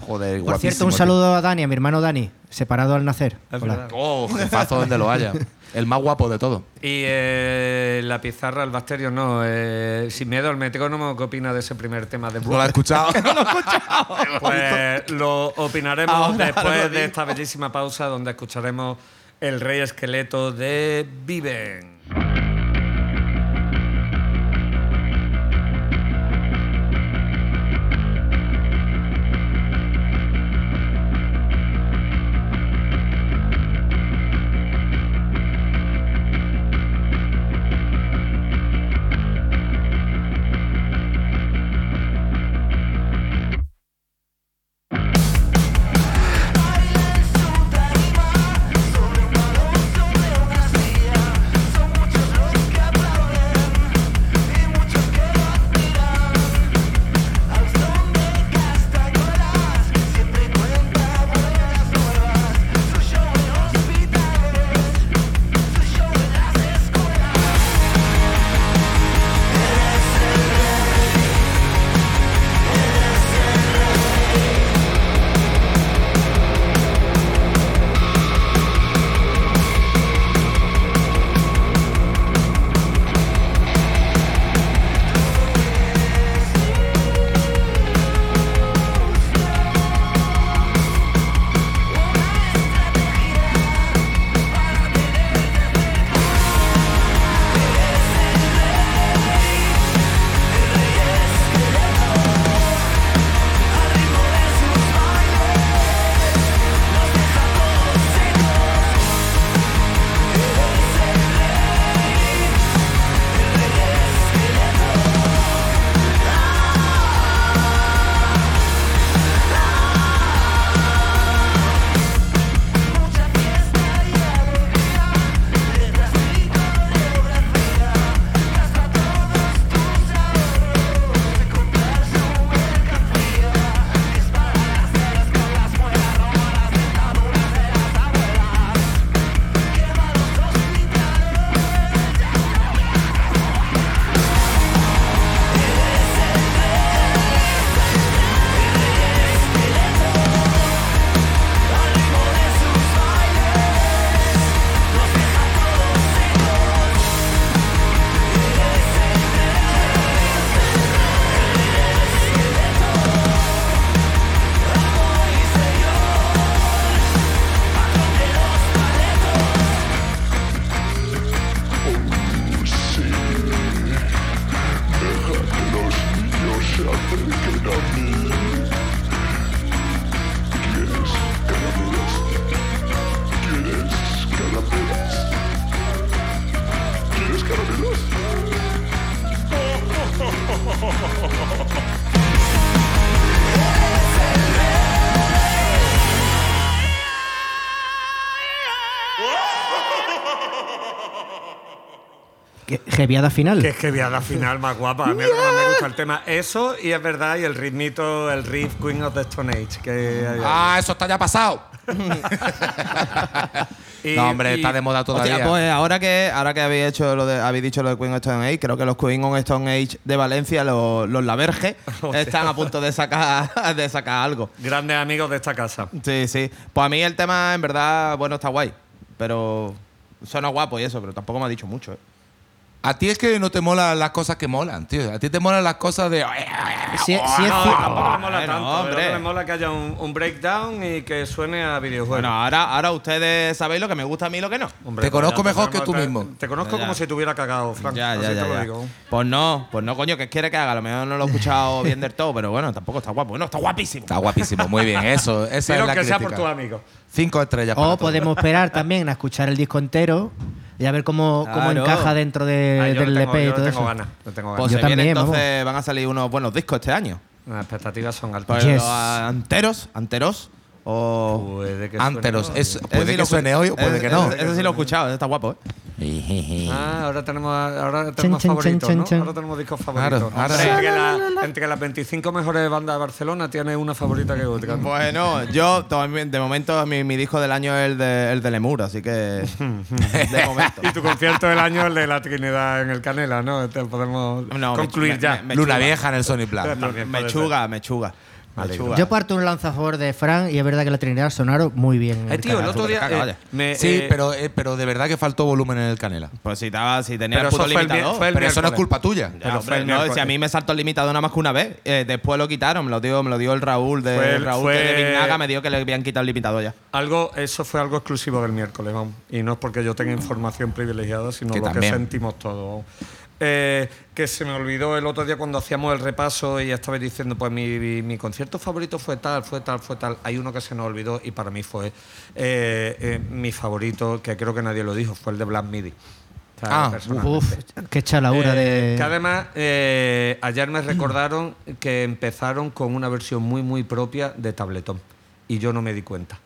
Joder, Por cierto, un tío. saludo a Dani, a mi hermano Dani, separado al nacer. Hola. Oh, jefazo donde lo haya. El más guapo de todo. Y eh, la pizarra, el bacterio, no. eh, sin miedo al metrónomo, ¿qué opina de ese primer tema de No lo he escuchado. Pues lo opinaremos Ahora después lo de esta bellísima pausa donde escucharemos el rey esqueleto de Viven. Que- Geviada final. Que es que viada final más guapa. A mí es lo que más me gusta el tema. Eso, y es verdad, y el ritmito, el riff Queen of the Stone Age. Que ah, eso está ya pasado. Y- no, hombre, y- está de moda todavía. Hostia, pues ahora que, ahora que habéis, hecho lo de, habéis dicho lo de Queen of Stone Age, creo que los Queen of Stone Age de Valencia, los, los Laverge, están a punto de sacar, de sacar algo. Grandes amigos de esta casa. Sí, sí. Pues a mí el tema, en verdad, bueno, está guay. Pero suena guapo y eso, pero tampoco me ha dicho mucho, ¿eh? A ti es que no te molan las cosas que molan, tío. A ti te molan las cosas de. Si- si es No, tampoco me mola tanto. hombre. pero Me mola que haya un, un breakdown y que suene a videojuegos. Bueno, ahora, ahora ustedes sabéis lo que me gusta a mí y lo que no. Hombre, Te conozco ya mejor que tú mismo. Te conozco Ya, como ya. si te hubiera cagado, Frank. Ya, así ya, te ya, lo ya. digo. Pues no, pues no, coño, ¿qué quiere que haga? A lo mejor no lo he escuchado bien del todo, pero bueno, tampoco está guapo. Bueno, está guapísimo. Está guapísimo, muy bien. Eso, esa Quiero es la que sea crítica. por tu amigo. Cinco estrellas. para O todo. podemos esperar también a escuchar el disco entero Y a ver cómo, cómo Claro. encaja dentro de- Ah, del tengo, LP y todo tengo eso. ganas. tengo Pues ganas. Yo viene, también, entonces van a salir unos buenos discos este año. Las expectativas son altas. Pues Yes. los anteros, anteros o... Puede que suene Anteros. Es- puede sí que lo suene hoy o puede que no. Ese sí lo he escuchado, está guapo, ¿eh? Ah, ahora tenemos, ahora tenemos favoritos, ¿no? Ahora tenemos discos Claro, favoritos. ahora- entre, la- entre las 25 mejores bandas de Barcelona tiene una favorita que otra. Bueno, yo también, de momento mi, mi disco del año es el de, el de Lemur, así que de momento. Y tu concierto del año el de la Trinidad en el Canela, ¿no? Este podemos No, concluir me- ya. me- Luna chuga. Vieja en el Sony Plan. Mechuga, mechuga. Yo parto un lanza a favor de Fran y es verdad que la Trinidad sonaron muy bien. en Eh, tío, el canal. otro día caga, eh, me, Sí, eh, pero, eh, pero de verdad que faltó volumen en el Canela. Pues si, estaba, si tenía pero el puto el, limitador. el Pero eso no es culpa tuya. Ya, pero hombre, fue el no, miércoles. si a mí me saltó el limitador nada más que una vez. Eh, después lo quitaron, me lo dio, me lo dio el Raúl de Fue el- Raúl fue- que de Vignaga me dio que le habían quitado el limitador ya. Algo, eso fue algo exclusivo del miércoles, vamos. Y no es porque yo tenga información privilegiada, sino Que lo también. que sentimos todos. Eh, que se me olvidó el otro día cuando hacíamos el repaso y estaba diciendo, pues mi, mi- mi concierto favorito fue tal, fue tal, fue tal. Hay uno que se nos olvidó y para mí fue eh, eh, mi favorito, que creo que nadie lo dijo, fue el de Black Midi. Ah, personalmente. Uf, qué chalaura Eh, de. Que además, ayer me recordaron que empezaron con una versión muy, muy propia de Tabletón. Y yo no me di cuenta.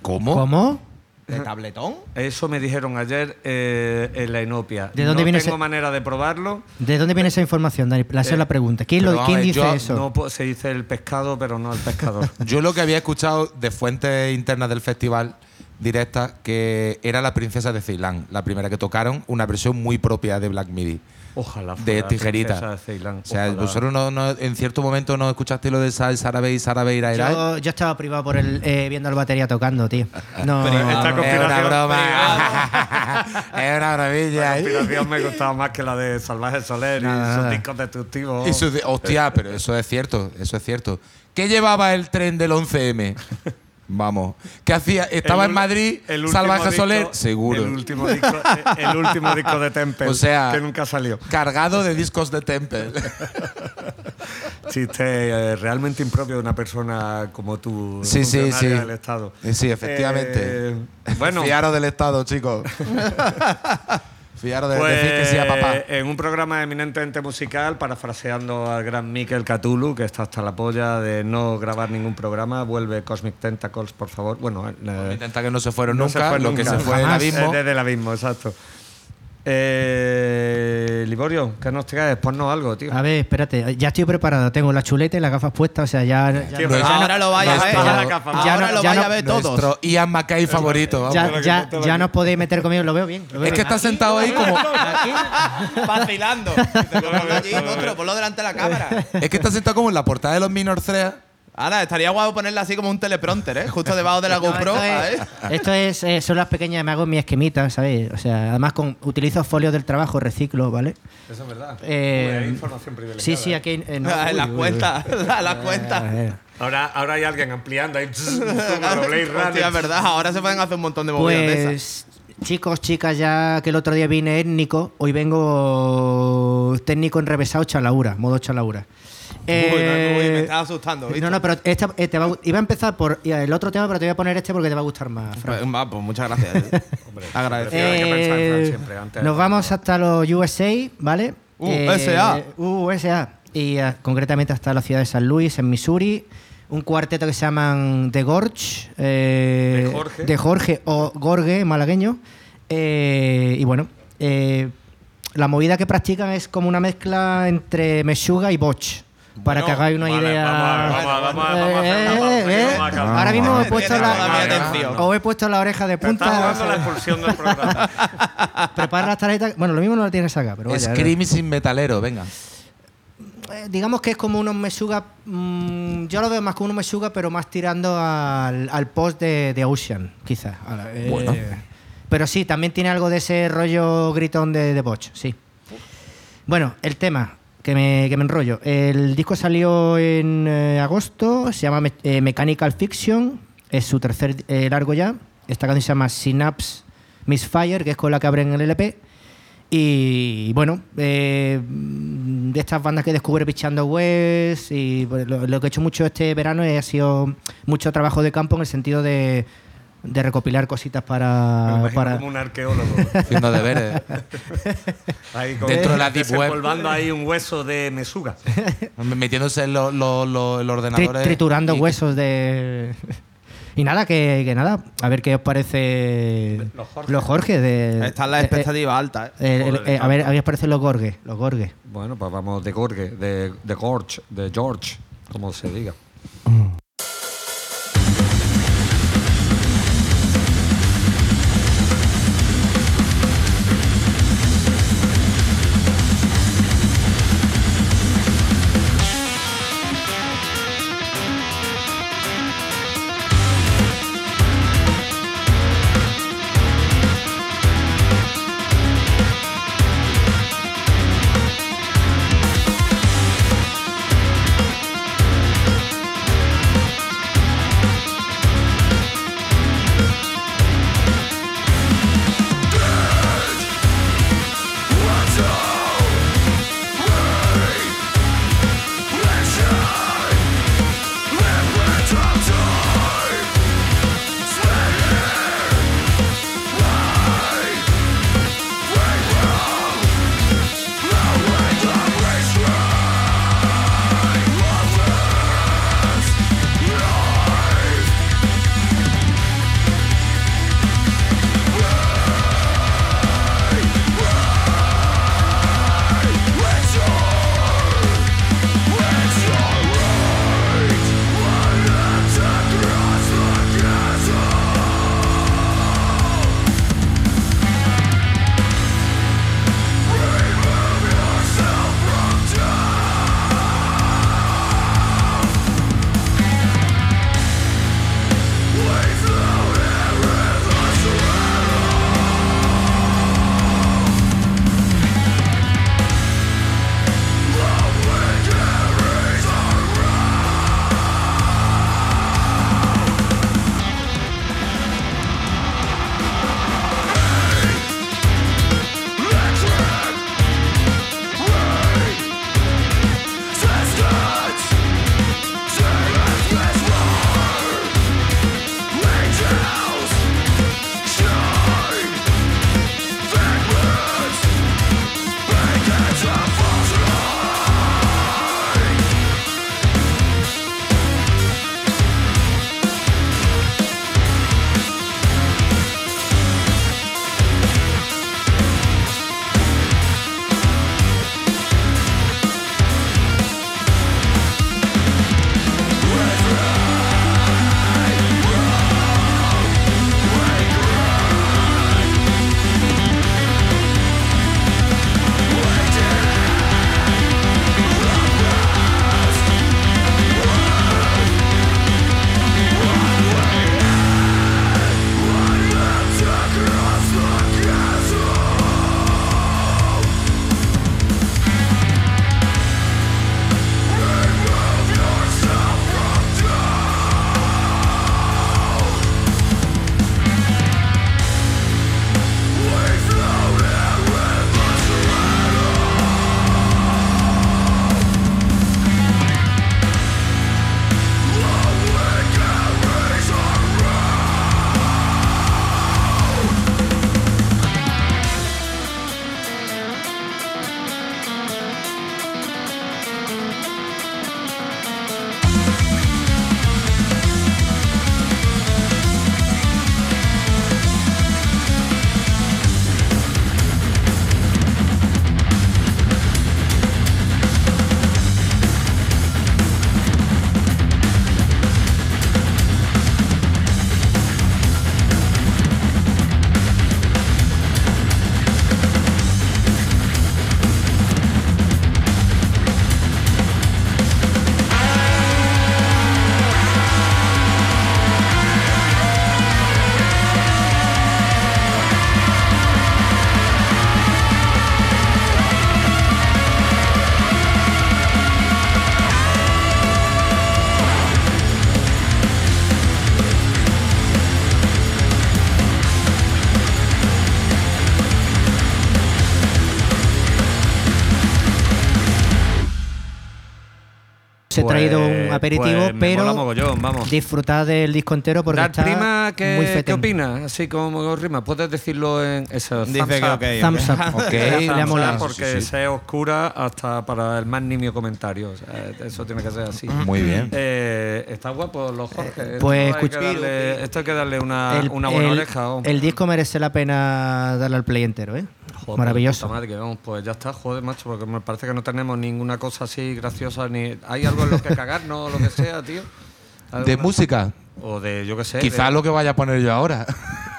¿Cómo? ¿Cómo? ¿De tabletón? Eso me dijeron ayer eh, en la Inopia. ¿De dónde no viene tengo ese- manera de probarlo. ¿De dónde viene esa información, Dani? Esa es la pregunta. ¿Quién, lo- quién dice yo eso? No se dice el pescado, pero no el pescador. Yo lo que había escuchado de fuentes internas del festival directas que era la princesa de Ceilán, la primera que tocaron, una versión muy propia de Black Midi. Ojalá De fuera tijerita. de Ceilán, O sea, ojalá. vosotros no, no- en cierto momento no escuchaste lo de Sal, Sarabe y Sarabe Ira Ira? Yo, yo estaba privado por el eh, viendo al batería tocando, tío. No, Esta no. Es una broma. es una La maravilla. conspiración me gustaba más que la de Salvaje Soler Nada, y sus discos destructivos. Y su hostia, pero eso es cierto, eso es cierto. ¿Qué llevaba el tren del 11M? Vamos. ¿Qué hacía? ¿Estaba El en Madrid? el ¿Salvaje disco- Soler? Seguro. El último disco, el último disco de Temple, O sea- que nunca salió. Cargado de discos de Temple. Chiste eh, realmente impropio de una persona como tú, Sí, sí, sí. del Estado. Eh, Sí, efectivamente. Eh, bueno, Fiaros del Estado, chicos. Fiaros de pues, decir que sí a papá. en un programa eminentemente musical, parafraseando al gran Mikel Cthulhu, que está hasta la polla de no grabar ningún programa, vuelve Cosmic Tentacles, por favor. Bueno, eh, Intenta que no se fueron no se nunca, fue lo que se fue el Jamás. abismo. Eh, desde el abismo, exacto. Eh, Liborio, ¿qué nos traes? Ponnos algo, tío. A ver, espérate, ya estoy preparado. Tengo la chuleta y las gafas puestas, o sea, ya. ya- Tío, No Ahora lo vaya a ver. ya- la capa. ya Ahora no- lo ya vaya no- a ver todos. Nuestro Ian Mackay favorito. vamos. ya, ya, ya no os podéis meter conmigo, lo veo bien. lo veo Es que bien. está sentado ahí como. Vacilando. Ponlo delante de la cámara. Es que está sentado como en la portada de los Minor Threat. Ahora, estaría guapo ponerla así como un teleprompter, ¿eh? Justo debajo de la No, GoPro. esto ¿sabes? es, esto es, eh, son las pequeñas, me hago mi esquemita, ¿sabes? O sea, además con, utilizo folios del trabajo, reciclo, ¿vale? Eso es verdad. Eh, Uy, hay información privilegiada. Sí, sí, aquí. eh, no, en uy, las uy, uy. cuentas, en las cuentas. Eh, Ahora, ahora hay alguien ampliando ahí. Hostia, verdad, ahora se pueden hacer un montón de movidas de esas. Pues, chicos, chicas, ya que el otro día vine étnico, hoy vengo técnico enrevesado chalaura, modo chalaura. Uy, me, uy, me Eh, estás asustando, ¿viste? no, no, pero esta- eh, te va a iba a empezar por el otro tema, pero te voy a poner este porque te va a gustar más. Pues, va, pues muchas gracias. Agradecido. Eh, hay que pensar en Eh, siempre, antes nos vamos hasta los USA, ¿vale? USA. Eh, USA. Y eh, concretamente hasta la ciudad de San Luis, en Missouri. Un cuarteto que se llaman The Gorge. eh, De Jorge. de Jorge o Gorge, malagueño. Eh, y bueno, eh, la movida que practican es como una mezcla entre Meshuga y Botch. Para Bueno, que hagáis una vale, idea. Ahora mismo he puesto la, atención. os he puesto la oreja de Está punta. jugando la expulsión del programa. Prepara las tarjetas. Bueno, lo mismo no la tienes acá, pero vaya. Sin metalero, venga. Eh, digamos que es como unos Mesuga. mm, yo lo veo más como unos Mesuga, pero más tirando al, al post de, de Ocean, quizás. Eh, Bueno. Pero sí, también tiene algo de ese rollo gritón de, de Botch, sí. Bueno, el tema, que me, me enrollo. El disco salió en eh, agosto, se llama eh, Mechanical Fiction, es su tercer eh, largo ya. Esta canción se llama Synapse Misfire, que es con la que abren el LP. Y bueno, eh, de estas bandas que descubre Pichando West, y pues, lo, lo que he hecho mucho este verano ha sido mucho trabajo de campo en el sentido de de recopilar cositas para. para como un arqueólogo. Haciendo deberes. Ahí con- Dentro de la deep web. ahí un hueso de mesuga. Metiéndose en los los- los- los tri- ordenadores. triturando y- huesos de. Y nada, que, que nada, a ver qué os parece Los Jorge. los Jorge de. Están las eh, expectativas altas. ¿eh? eh, Joder, eh, a ver, a ver qué os parecen los Gorges. Los Gorges. Bueno, pues vamos de Gorge, de, de Gorge, de George, como se diga. He traído un aperitivo, pues pero mola mogollón, vamos. disfrutad del disco entero porque Dar está prima, muy ¿qué, ¿qué opinas? Así como rima, puedes decirlo en eso. Dice thumbs que up. ok. Thumbs up. Le porque Sí, sí. sea oscura hasta para el más nimio comentario. o sea, eso tiene que ser así. Muy bien. Eh, está guapo los Jorge. Esto Pues hay que escucha- darle- esto hay que darle una, El, una buena el- oreja. oh. el disco merece la pena darle al play entero, ¿eh? Joder, Maravilloso. puta madre, que vamos, pues ya está, joder, macho, porque me parece que no tenemos ninguna cosa así graciosa, ni hay algo en lo que cagarnos o lo que sea, tío. De ¿Alguna- música, O de, yo qué sé. quizás de- lo que vaya a poner yo ahora.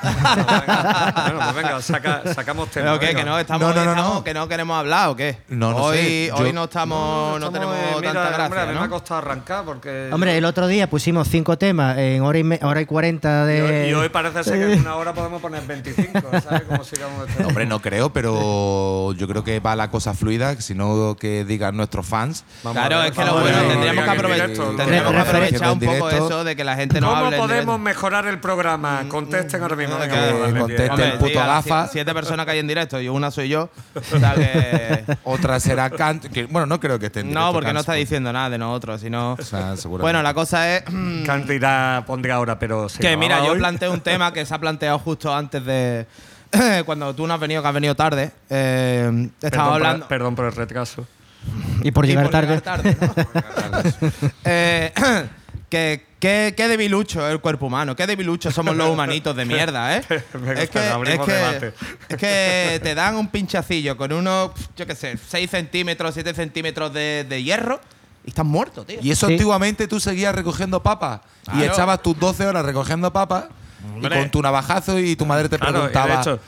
Bueno, pues venga, saca- sacamos tema. ¿Pero qué? venga. ¿Que no, estamos, No, no, no, estamos- no. que no queremos hablar o qué? No, no hoy, sé, Hoy yo- no estamos, no, estamos, tenemos eh, mira, tanta hombre, a gracia, mí me ha ¿no? costado arrancar porque. Hombre, el otro día pusimos cinco temas en hora y, me- hora y 40 y, de. hoy, y hoy parece ser que en una hora podemos poner 25, ¿sabes? Como sigamos este Hombre, no creo, pero yo creo que va la cosa fluida, sino que digan nuestros fans. Vamos Claro, a ver, es que lo bueno, tendríamos que aprovechar, tendríamos que Re- aprovechar un poco eso de que la gente no ¿Cómo podemos mejorar el programa? Contesten ahora mismo. venga, que- vamos a darle conteste bien. el puto sí, a las gafa. sie- Siete personas que hay en directo y una soy yo. O sea que. Otra será Kant, que bueno, no creo que esté en No, directo porque no Kant, está diciendo nada de nosotros, sino. O sea, seguramente. Bueno, la cosa es. Kant irá, pondrá ahora, pero. se Que grababa mira, yo hoy. planteé un tema que se ha planteado justo antes de. Cuando tú no has venido, que has venido tarde. Eh, Perdón estaba por- hablando. perdón por el retraso. Y por Y llegar por tarde. ¿no? Eh, que, qué, qué debilucho es el cuerpo humano, qué debilucho somos los humanitos de mierda, ¿eh? Venga, es, que, es, que, debate. es que te dan un pinchacillo con unos, yo qué sé, 6 centímetros, 7 centímetros de, de hierro y estás muerto, tío. Y eso Sí. antiguamente tú seguías recogiendo papas y echabas tus 12 horas recogiendo papas y con tu navajazo y tu madre te Claro, y de preguntaba hecho,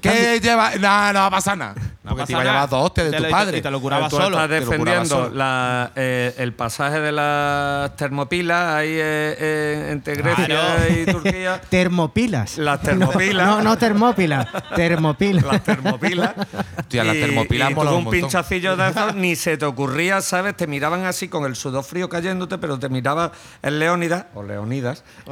¿Qué lleva? No, no va a pasar nada. No porque te iba a llevar dos hostias de Te tu padre. y te lo curaba tú solo. estás te defendiendo solo. la, eh, el pasaje de las termopilas ahí eh, eh, entre Grecia Claro. y Turquía. Termopilas. Las termopilas. No, no termópilas. Termopilas. las termopilas. Hostia, las Y- termopilas y molan tuvo un pinchacillo de esos, ni se te ocurría, ¿sabes? Te miraban así con el sudor frío cayéndote, pero te miraba el Leónidas, o Leonidas,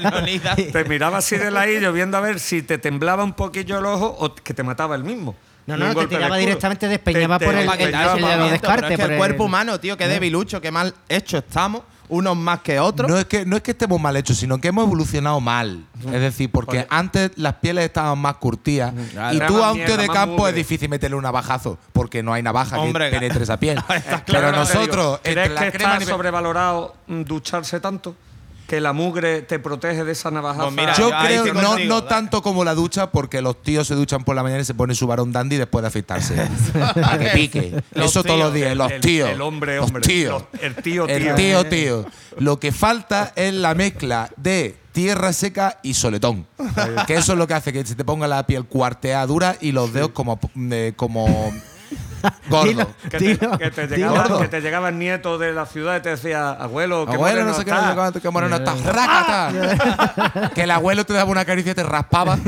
Leonidas. te miraba así de ladillo viendo a ver si te temblaba un poquillo el ojo o que te mataba el mismo. No, no, te tiraba directamente, despeñaba Te- por te el- Pa' que despeñaba tal, el de los movimiento, descartes, pero es que por el el- cuerpo humano, tío, qué debilucho, qué mal hecho estamos, unos más que otros. No es, que, no es que estemos mal hechos, sino que hemos evolucionado mal. Es decir, porque Joder. antes las pieles estaban más curtidas y tú a un tío de campo es difícil meterle un navajazo porque no hay navaja Hombre, que penetre esa piel. Pero claro, nosotros, ¿Crees que está sobrevalorado mm, ducharse tanto? ¿Que la mugre te protege de esa navajaza? Pues mira, Yo creo, no, contigo, no tanto como la ducha, porque los tíos se duchan por la mañana y se ponen su varón dandy después de afeitarse. Para que pique. Los Eso todos los días, los tíos. el hombre, los hombre. tíos. Los- el tío, El tío. tío, tío. Lo que falta es la mezcla de tierra seca y soletón. que eso es lo que hace que se te ponga la piel cuarteada dura y los dedos como, eh, como gordos. Dilo, Que te, dilo, que te dilo. llegaba, que te llegaba el nieto de la ciudad y te decía, abuelo, qué Abuelo, no sé qué, está". no sé cuánto, qué moreno está. ¡Rácata! que el abuelo te daba una caricia y te raspaba.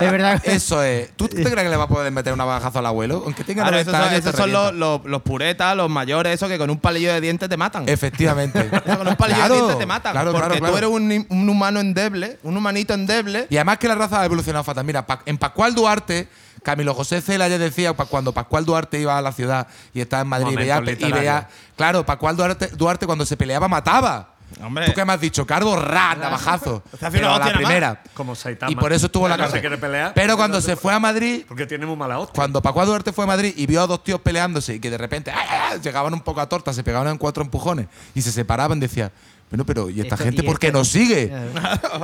Es verdad. Eso es. ¿Tú te crees que le va a poder meter una bajazo al abuelo? Aunque tenga Claro, 90 esos son, años. esos te son los, revienta. los- los puretas, los mayores, esos que con un palillo de dientes te matan. Efectivamente. Eso con un palillo Claro, de dientes te matan. claro, porque claro, claro. tú eres un, un humano endeble, un humanito endeble. Y además que la raza ha evolucionado fatal. Mira, en Pascual Duarte, Camilo José Cela ya decía cuando Pascual Duarte iba a la ciudad y estaba en Madrid y Momento veía, y veía- Claro, Pascual Duarte, Duarte cuando se peleaba mataba. Hombre. ¿Tú qué me has dicho? Carbo, ra, navajazo. Te hace una la primera. Como Saitama. Y por eso estuvo en la No cárcel. pelear. Pero cuando se fue a Madrid, Porque tiene muy mala hostia. cuando Pascual Duarte fue a Madrid y vio a dos tíos peleándose y que de repente ¡ay, ay, ay! llegaban un poco a torta, se pegaban en cuatro empujones y se separaban, decía, bueno, pero ¿y esta Esto- gente y por qué esto- nos sigue? Aquí,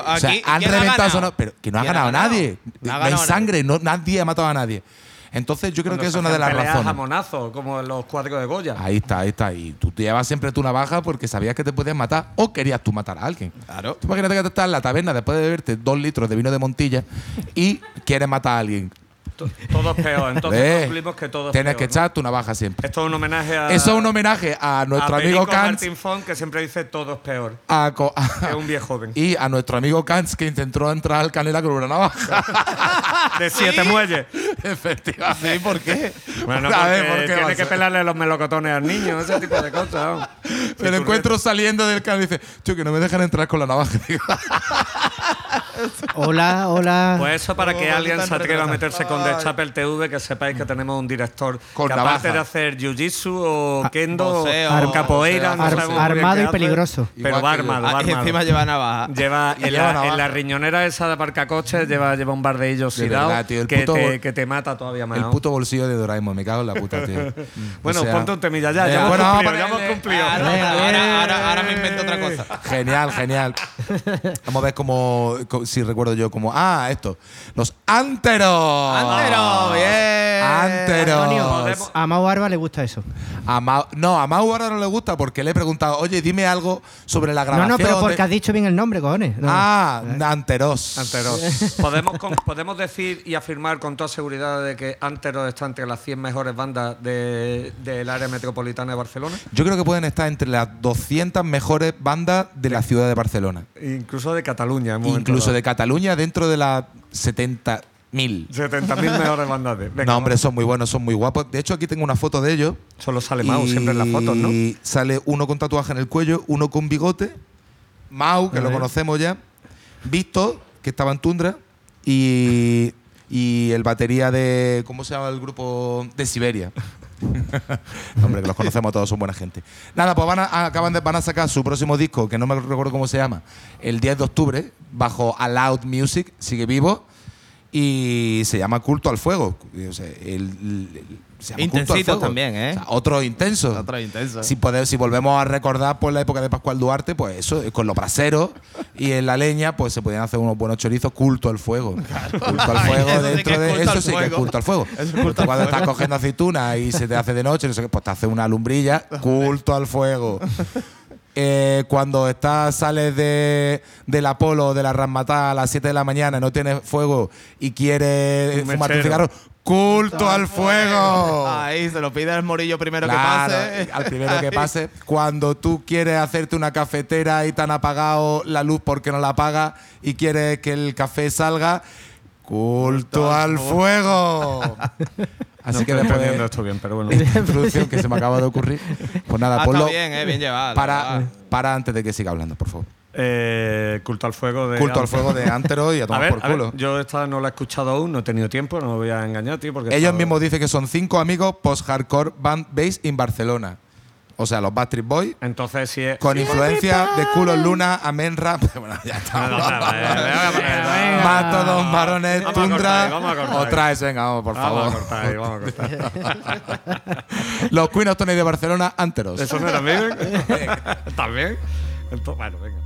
o sea, han ¿quién ha reventado ganado? pero que no ha ¿Quién ganado, nadie. No No, ha hay nadie. sangre, no, nadie ha matado a nadie. Entonces yo creo Cuando que eso es una de las razones. jamonazo, como en los cuadros de Goya. Ahí está, ahí está. Y tú te llevas siempre tu navaja porque sabías que te podías matar o querías tú matar a alguien. Claro. Tú imagínate que tú estás en la taberna después de beberte dos litros de vino de Montilla y quieres matar a alguien. To- Todo es peor. Entonces concluimos que todo es Tienes peor, que ¿no? echar tu navaja siempre. Esto es un homenaje a. Eso es un homenaje a nuestro a amigo Kant Martín Font, que siempre dice todo es peor. a Que es un viejo joven. y a nuestro amigo Kant que intentó entrar al canela con una navaja. De siete muelles. Efectivamente. Sí, ¿por qué? Bueno, ver, porque ¿por qué va tiene que pelarle los melocotones al niño, ese tipo de cosas. vamos. Me lo encuentro saliendo del canal y dice, tío, que no me dejan entrar con la navaja. Hola, hola. Pues eso para que alguien se atreva a meterse con Chapel TV, que sepáis que tenemos un director Con que aparte navaja. de hacer jiu-jitsu o kendo boxeo, o capoeira, no ar- sabemos muy bien armado qué y hace, peligroso. Pero Igual va que yo. armado, va Ah, y armado. encima lleva navaja. Lleva, Y en, lleva la, navaja. en la riñonera esa de aparcacoches lleva, lleva un bardillo oxidado verdad, tío, el que, puto te, que te mata todavía más. El puto bolsillo de Doraemon, me cago en la puta, tío. bueno, O sea, ponte un temilla ya, ya, hemos bueno, vamos a cumplido, ya hemos ponerle- cumplido. Ah, no, ahora, ahora- ahora me invento otra cosa. Genial, genial. Vamos a ver cómo, co- si recuerdo yo, como, ah, esto, los anteros. ¡Antero! ¡Bien! Anteros. Podemos- A Mau Barba le gusta eso. A Mau- no, a Mau ahora no le gusta porque le he preguntado, oye, dime algo sobre la No, grabación. no, pero porque de- has dicho bien el nombre, cojones. No. Ah, anteros. Anteros. ¿Podemos, con- podemos decir y afirmar con toda seguridad de que Anteros está entre las 100 mejores bandas de- del área metropolitana de Barcelona. Yo creo que pueden estar entre las 200 mejores bandas de la ciudad de Barcelona. Incluso de Cataluña. Incluso dado. de Cataluña dentro de las 70.000. 70.000 mejores bandas de. Venga, No, hombre, son muy buenos, son muy guapos. De hecho, aquí tengo una foto de ellos. Solo sale Mau siempre en las fotos, ¿no? Y sale uno con tatuaje en el cuello, uno con bigote, Mau, que lo conocemos ya, Víctor, que estaba en Tundra, y, y el batería de. ¿Cómo se llama el grupo? De Siberia. Hombre, que los conocemos todos, son buena gente. Nada, pues van a, acaban de, van a sacar su próximo disco, que no me recuerdo cómo se llama, el 10 de octubre, bajo A Loud Music, sigue vivo, y se llama Culto al Fuego. O sea, el- el- se llama Culto al Intensitos Fuego. también, ¿eh? O sea, otro intenso. Otro intenso. Si, pode- si volvemos a recordar pues, la época de Pascual Duarte, pues eso, con los braseros y en la leña, pues se podían hacer unos buenos chorizos, culto al fuego. Culto al fuego dentro de eso sí que es culto al fuego. Eso es culto Tú al cuando fuego. estás cogiendo aceituna y se te hace de noche, no sé qué, pues te hace una lumbrilla, culto al fuego. Eh, cuando estás, sales de, del Apolo, de la Ramatá a las 7 de la mañana, no tienes fuego y quieres Un fumarte un mechero. cigarro, culto al fuego. Ahí se lo pide el morillo primero Claro, que pase. Al primero que pase. Cuando tú quieres hacerte una cafetera y te han apagado la luz porque no la apagas y quieres que el café salga, culto al fuego. Así No que estoy después de esto bien, pero bueno. introducción que se me acaba de ocurrir, pues nada, Ah, ponlo está bien, eh, bien llevado. para, para antes de que siga hablando, por favor. Eh, culto al fuego de. Culto al fuego de Antero y a A tomar ver, por a ver, culo. yo esta no la he escuchado aún, no he tenido tiempo, no me voy a engañar, tío. Porque Ellos mismos dicen que son cinco amigos post-hardcore band based in Barcelona. O sea, los Backstreet Boys, Entonces, si es. con influencia de Culo Luna, Amen Rap. Bueno, ya está. No, no, no, no, no, no, no, no. Mato dos varones, Vamos a cortar tundra. ahí, vamos a cortar ahí. Otra vez, venga, vamos, por Vamos a favor. cortar ahí, vamos a cortar. Los Queen Age de Barcelona, anteros. ¿Eso no era mío? ¿También? Entonces, bueno, venga.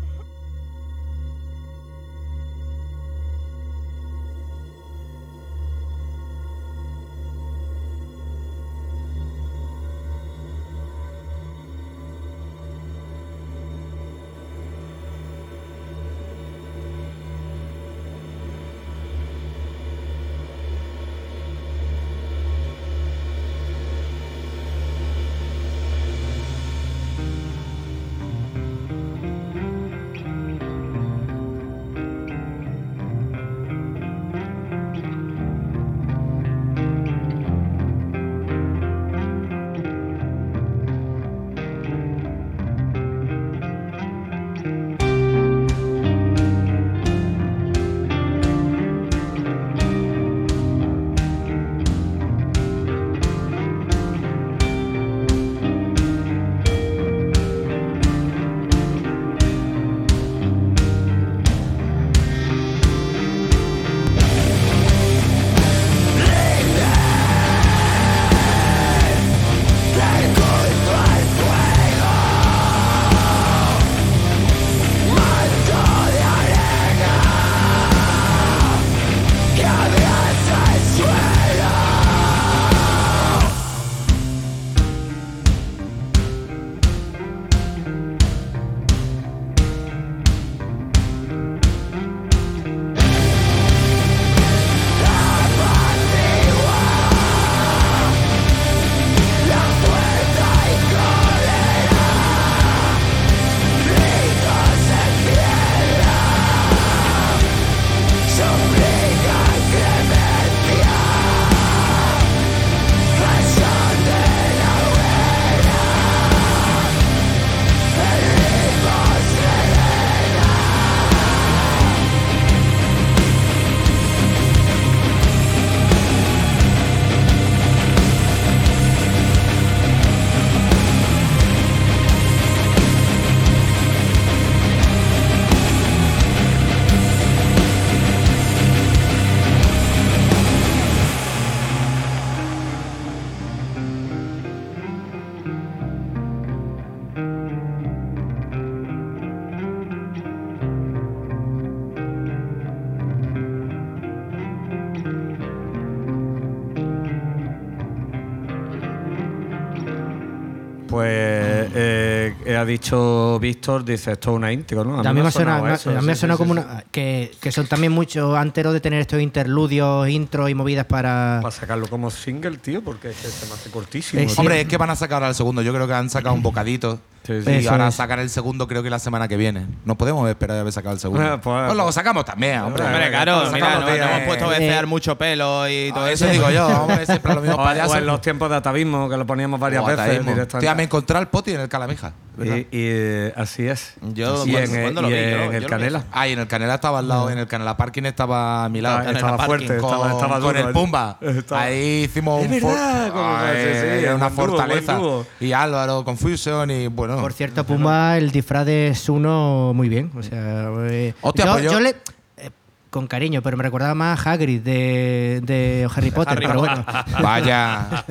Ha dicho Víctor, dice esto es una intro, ¿no? A mí me ha sonado, sonado me ha- eso, a mí me ha sí, sonado sí, como sí, una. Que, que son también muchos anteros de tener estos interludios, intros y movidas para. Para sacarlo como single, tío, porque es que se me hace cortísimo. Eh, sí. Hombre, es que van a sacar ahora el segundo. Yo creo que han sacado un bocadito. Sí, sí. Y Eso ahora es. sacar el segundo, creo que la semana que viene. No podemos esperar a haber sacado el segundo. Ah, pues- pues, lo sacamos también, hombre. Hombre, venga, claro, mira, sacamos no, días, no hemos eh. puesto a becear mucho pelo y todo Ah, eso. eso digo yo, hombre, siempre los mismos O, payasos. o en los tiempos de atavismo, que lo poníamos varias O veces ataísmo. directamente. Tía, me encontré al poti en el Calamija. ¿verdad? Y, y, eh, así es. Yo, y ¿cuándo- en, cuándo lo y vi? Yo en lo- el lo Canela. vi. Ah, y en el Canela estaba al lado, en el Canela Parking estaba a mi lado. Ah, en estaba el fuerte, parking, estaba- con, estaba con duro, el ¿eh? Pumba. Estaba- Ahí hicimos Es un for- verdad, como Ay, que sí, sí, era una buen dúo, fortaleza. dúo. Y Álvaro, Confusion y bueno. Por cierto, Pumba, el disfraz de Suno muy bien. O sea, eh, Hostia, yo, pues yo- yo le. eh, con cariño, pero me recordaba más a Hagrid de, de Harry Potter. Harry pero bueno. Vaya.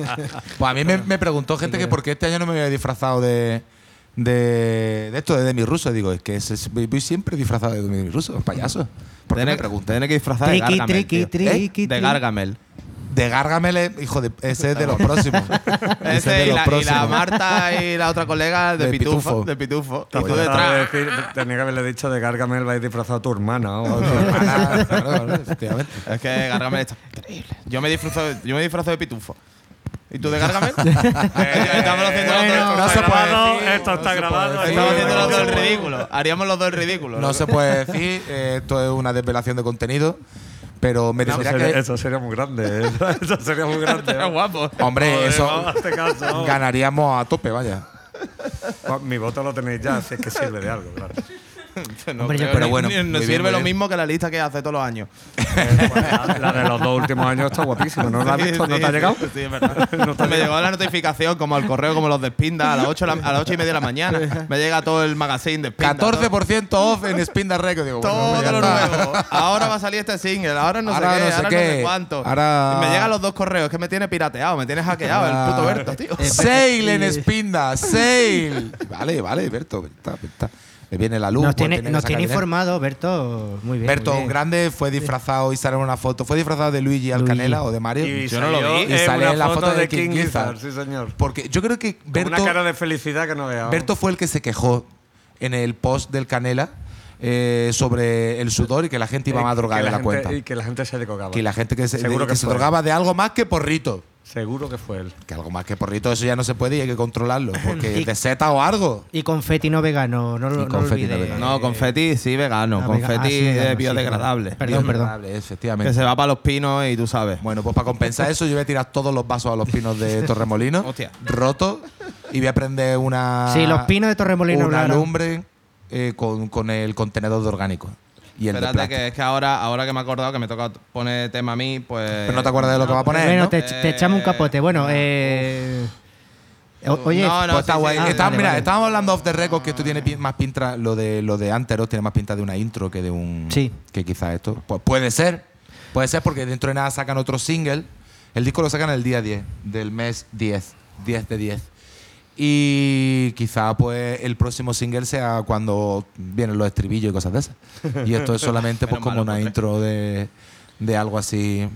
Pues a mí me, me preguntó gente que por qué este año no me había disfrazado de, de, de esto, de Demi Russo. Digo, es que es- voy siempre disfrazado de Demi Russo, payaso. ¿Por qué me Tiene, preguntan? tiene que disfrazar de ¿Eh? Gargamel. De Gargamel, es- hijo de. Ese es de los próximos. Ese es de y los la, y próximos. la Marta y la otra colega de, De pitufo, Pitufo. De pitufo. Y tú detrás. decir, tenía que haberle dicho de Gargamel vais disfrazado a tu hermana. o- Hermana, claro, claro, efectivamente. Es que Gargamel está increíble. Yo me disfrazo, yo me disfrazo de pitufo. ¿Y tú de Gargamel? Eh, Estamos haciendo los Bueno, dos- no se puede grabado, decir, esto no está se grabado. aquí. Estamos haciendo los dos el No. ridículo. Haríamos los dos el ridículo. No se puede decir, eh, esto es una desvelación de contenido, pero me tendría sería, que. eso sería muy grande. ¿eh? Eso sería muy grande. Estaría guapo. Hombre, Joder, eso vamos a este caso. ganaríamos a tope, vaya. Mi voto lo tenéis ya, si es que sirve de algo, claro. No Hombre, yo creo, pero bueno, nos sirve lo bien. mismo que la lista que hace todos los años. La, la de los dos últimos años está guapísima. ¿No la has visto? ¿No Sí, te ha llegado? Sí, es verdad. me llegó la notificación como al correo, como los de Spinda, a las 8, a las 8 y media de la mañana. Me llega todo el magazine de Spinda. 14% off en Spinda Record. Digo, bueno, Todo, todo lo está. nuevo. Ahora va a salir este single, ahora no Ahora sé qué, no sé ahora qué. no sé cuánto. Ahora- Y me llegan los dos correos, que me tiene pirateado, me tiene hackeado el puto Berto, tío. Sale en Spinda, sale. Vale, vale, Berto, Berta, Berta. Le viene la luz. Nos pues tiene, nos tiene informado, Berto. Muy bien. Berto, muy un grande, fue disfrazado y sale en una foto. ¿Fue disfrazado de Luigi Alcanela o de Mario? Y Yo no lo vi. Y sale en la foto de King Gizzard, Gizzard. Sí, señor. Porque yo creo que Con Berto, una cara de felicidad que no vea. Berto fue el que se quejó en el post del Canela eh, sobre el sudor y que la gente iba más drogada de la gente- cuenta. Y que la gente se decocaba. Que la gente que se, Seguro que que se drogaba de algo más que porrito. Seguro que fue él. Que algo más que porrito, eso ya no se puede y hay que controlarlo. Porque Y- de seta o algo. Y confeti no vegano, no, lo- Y no confeti no vegano. No, confeti sí vegano, Ah, confeti ah, sí, vegano, sí, biodegradable. Perdón, perdón. Efectivamente. Que se va para los pinos y tú sabes. Bueno, pues para compensar eso, yo voy a tirar todos los vasos a los pinos de Torremolino, Hostia. rotos, y voy a prender una. Sí, los pinos de Torremolino, Una claro. lumbre eh, con, con el contenedor de orgánico. Y el Espérate, que es que ahora, ahora que me he acordado que me toca poner tema a mí, pues. Pero no te acuerdas de lo que va a poner. Bueno, ¿no? te, te echamos un capote. Bueno, eh. o- Oye, No, no, Pues está sí, guay. sí, Está- vale, mira, vale. estábamos hablando off the record que esto tiene más pinta, lo de lo de Anteros tiene más pinta de una intro que de un. Sí. Que quizás esto. Pues puede ser. Puede ser porque dentro de nada sacan otro single. El disco lo sacan el día 10 del mes 10. 10 de 10. Y quizá pues el próximo single sea cuando vienen los estribillos y cosas de esas. Y esto es solamente pues como una intro de, de algo así.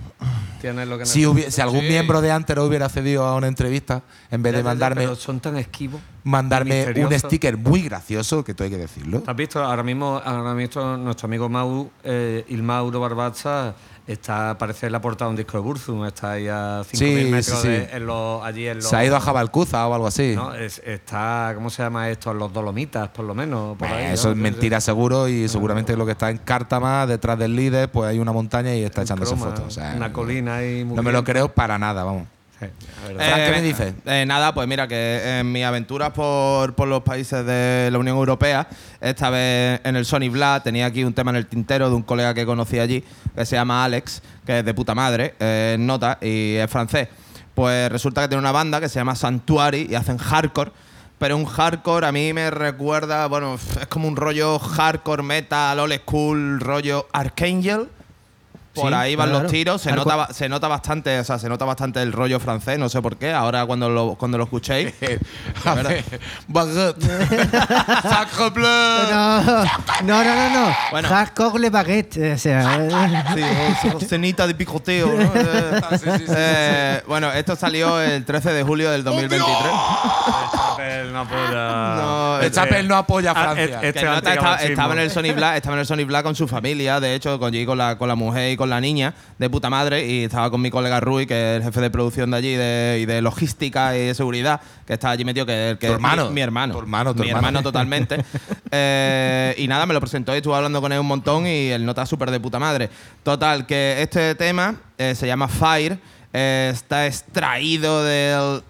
Tienes lo que Si, hubi- si algún Sí. miembro de Antero hubiera accedido a una entrevista, en vez de mandarme, Pero son tan esquivos. mandarme un sticker muy gracioso, que todo hay que decirlo. ¿Has visto? Ahora mismo, ahora mismo nuestro amigo Mau, eh, Ilmauro Barbazza, está, parece en la portada de un disco de Burzum, está ahí a 5.000 Sí, metros sí, sí. de- en los, allí en los... Se ha ido a Jabalcuza o algo así. ¿no? Es- está, ¿cómo se llama esto? En los Dolomitas, por lo menos. por Eh, ahí, eso ¿no? es mentira seguro y seguramente lo que está en Cártama, detrás del líder, pues hay una montaña y está echándose Croma, fotos. O sea, una colina ahí muy No me lo creo para nada, vamos. Sí. Fran, ¿qué me Eh, dices? eh, nada, pues mira, que en mis aventuras por, por los países de la Unión Europea, esta vez en el Sony Black, tenía aquí un tema en el tintero de un colega que conocí allí, que se llama Alex, que es de puta madre, eh, nota y es francés. Pues resulta que tiene una banda que se llama Sanctuary y hacen hardcore. Pero un hardcore a mí me recuerda, bueno, es como un rollo hardcore metal, old school, rollo Archangel. Por Sí, ahí van claro. los tiros, se nota, se nota bastante, o sea, se nota bastante el rollo francés, no sé por qué. Ahora cuando lo, cuando lo escuchéis. Baguette. Sacre bleu. No, no, no, no. no. Bueno. Le baguette. O sea, eh, Sí, cenita de picoteo, ¿no? Eh, Sí, sí, sí, sí, eh, bueno, esto salió el 13 de julio del 2023. Chapel no apoya. No, El Chapel no apoya a Francia. es- Que este el nota estaba, en el Sony Black, estaba en el Sony Black con su familia, de hecho, con, con, la, con la mujer y con la niña, de puta madre, y estaba con mi colega Rui, que es el jefe de producción de allí de, y de logística y de seguridad, que está allí metido, que, que Tu hermano. Mi, mi hermano. Tu hermano, tu mi hermano. hermano totalmente. Eh, y nada, me lo presentó y estuve hablando con él un montón y el nota súper de puta madre. Total, que este tema eh, se llama Fire, eh, está extraído del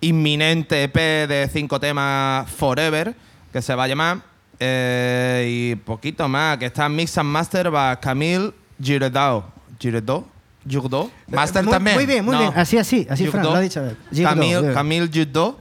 inminente EP de cinco temas Forever, que se va a llamar. eh, y poquito más, que está Mix and Master by Camille Giredao. Giredao? Giredao. Master muy, también. Muy bien, muy No. bien. Así, así, así, Fran, lo ha dicho. Camille. Camille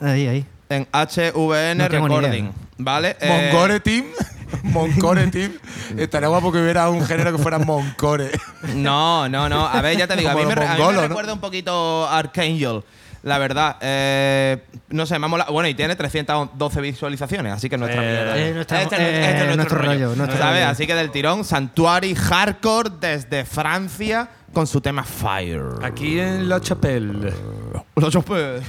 Ahí, ahí. en HVN No Recording. idea. ¿Vale? Eh, Moncore Team. Moncore Team. Estaría guapo que hubiera un género que fuera Moncore. No, no, no. A ver, ya te digo, a mí me, los re- a mí me mongolos, ¿no? recuerda un poquito Archangel. La verdad, eh, no sé, me ha molado. Bueno, y tiene 312 visualizaciones, así que nuestra Eh, mierda. eh, nuestra- Este es- eh, este es nuestro rollo, nuestro ¿Sabes? rollo. Así que del tirón, Santuari Hardcore desde Francia con su tema Fire. Aquí en La Chapelle. Los chopes.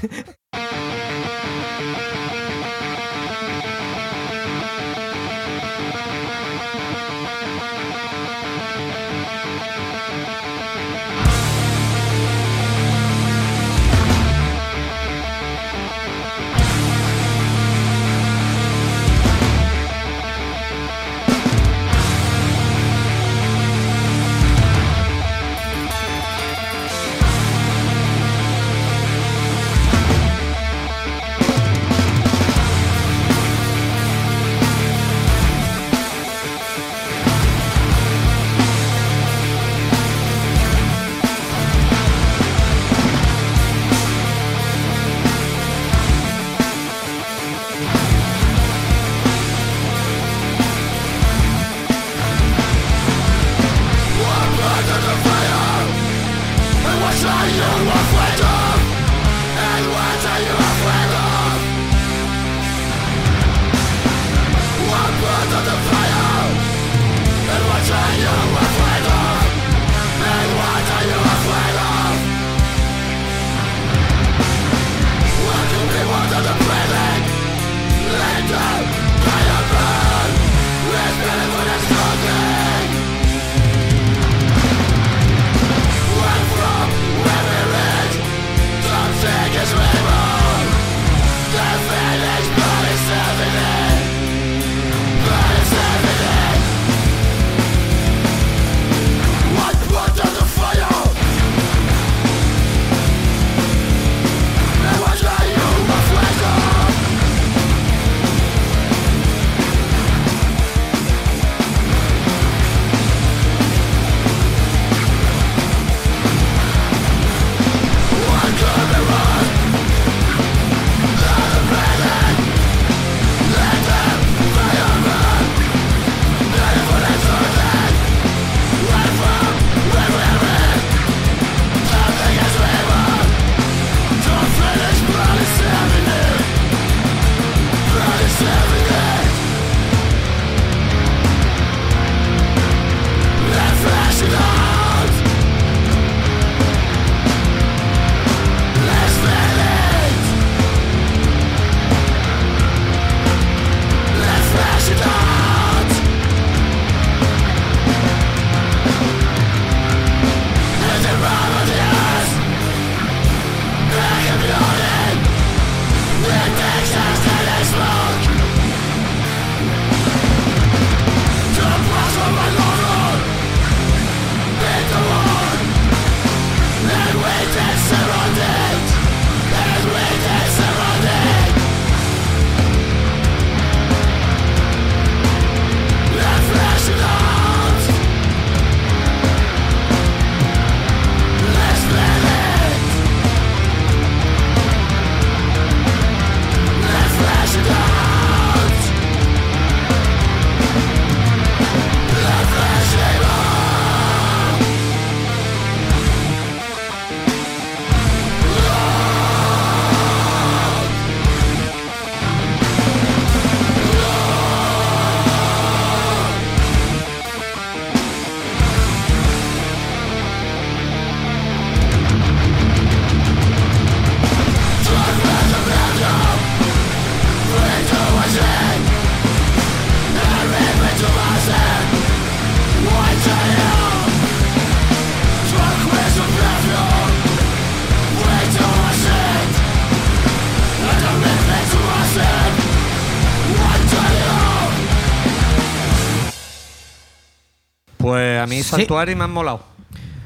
Pues a mí Sí. Santuari me han molado.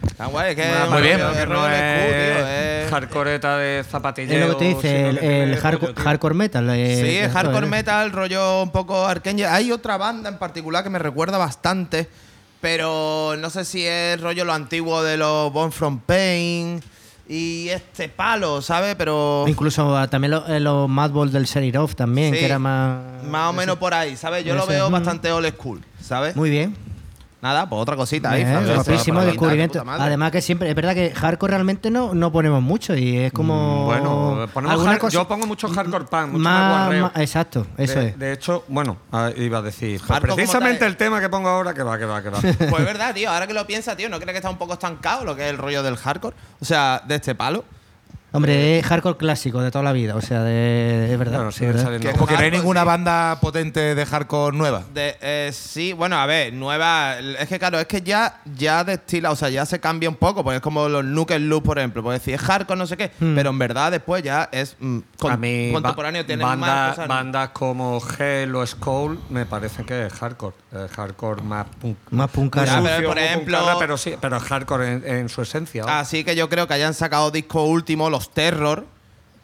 Está guay, es que un rollo- que no es Q, tío, es- hardcoreta de zapatilleo. Es lo que te dice, el, hardcore, metal. eh, Sí, es esto, hardcore eh. metal, rollo un poco Arkane. Hay otra banda en particular que me recuerda bastante, pero no sé si es rollo lo antiguo de los Born From Pain y este palo, ¿sabes? Pero Incluso ah, también lo- eh, los Madballs del Serifov también, Sí. que era más. más o menos por ahí, ¿sabes? Yo lo veo mm. bastante old school, ¿sabes? Muy bien. Nada, pues otra cosita ahí. Eh, Fran, guapísimo para descubrimiento. Además que siempre, es verdad que hardcore realmente no, no ponemos mucho y es como... Mm, Bueno, ponemos alguna hard- cosa- yo pongo mucho hardcore punk, mucho más más, Exacto, eso de, es. de hecho, bueno, iba a decir, pues precisamente el tema que pongo ahora, que va, que va, que va. Pues es verdad, tío. Ahora que lo piensa, tío, ¿no crees que está un poco estancado lo que es el rollo del hardcore? O sea, de este palo. Hombre, es hardcore clásico de toda la vida, o sea, de, es verdad. Bueno, es sigue verdad. saliendo. Que- Como que no hay ninguna sí. banda potente de hardcore nueva. De, eh, sí, bueno, a ver, nueva. Es que claro, es que ya, ya destila, o sea, ya se cambia un poco, porque es como los Nuke Loop, por ejemplo. Pues decir, es hardcore, no sé qué, Hmm. pero en verdad después ya es mm, con- a mí, contemporáneo, ba- tiene banda- más cosas. bandas como Hell o Skull me parece que es hardcore. Es hardcore más punk. Más. Ya, sucio, pero, por ejemplo- puncarra, pero sí, pero es hardcore en, en su esencia. Así que yo creo que hayan sacado disco último, los Terror,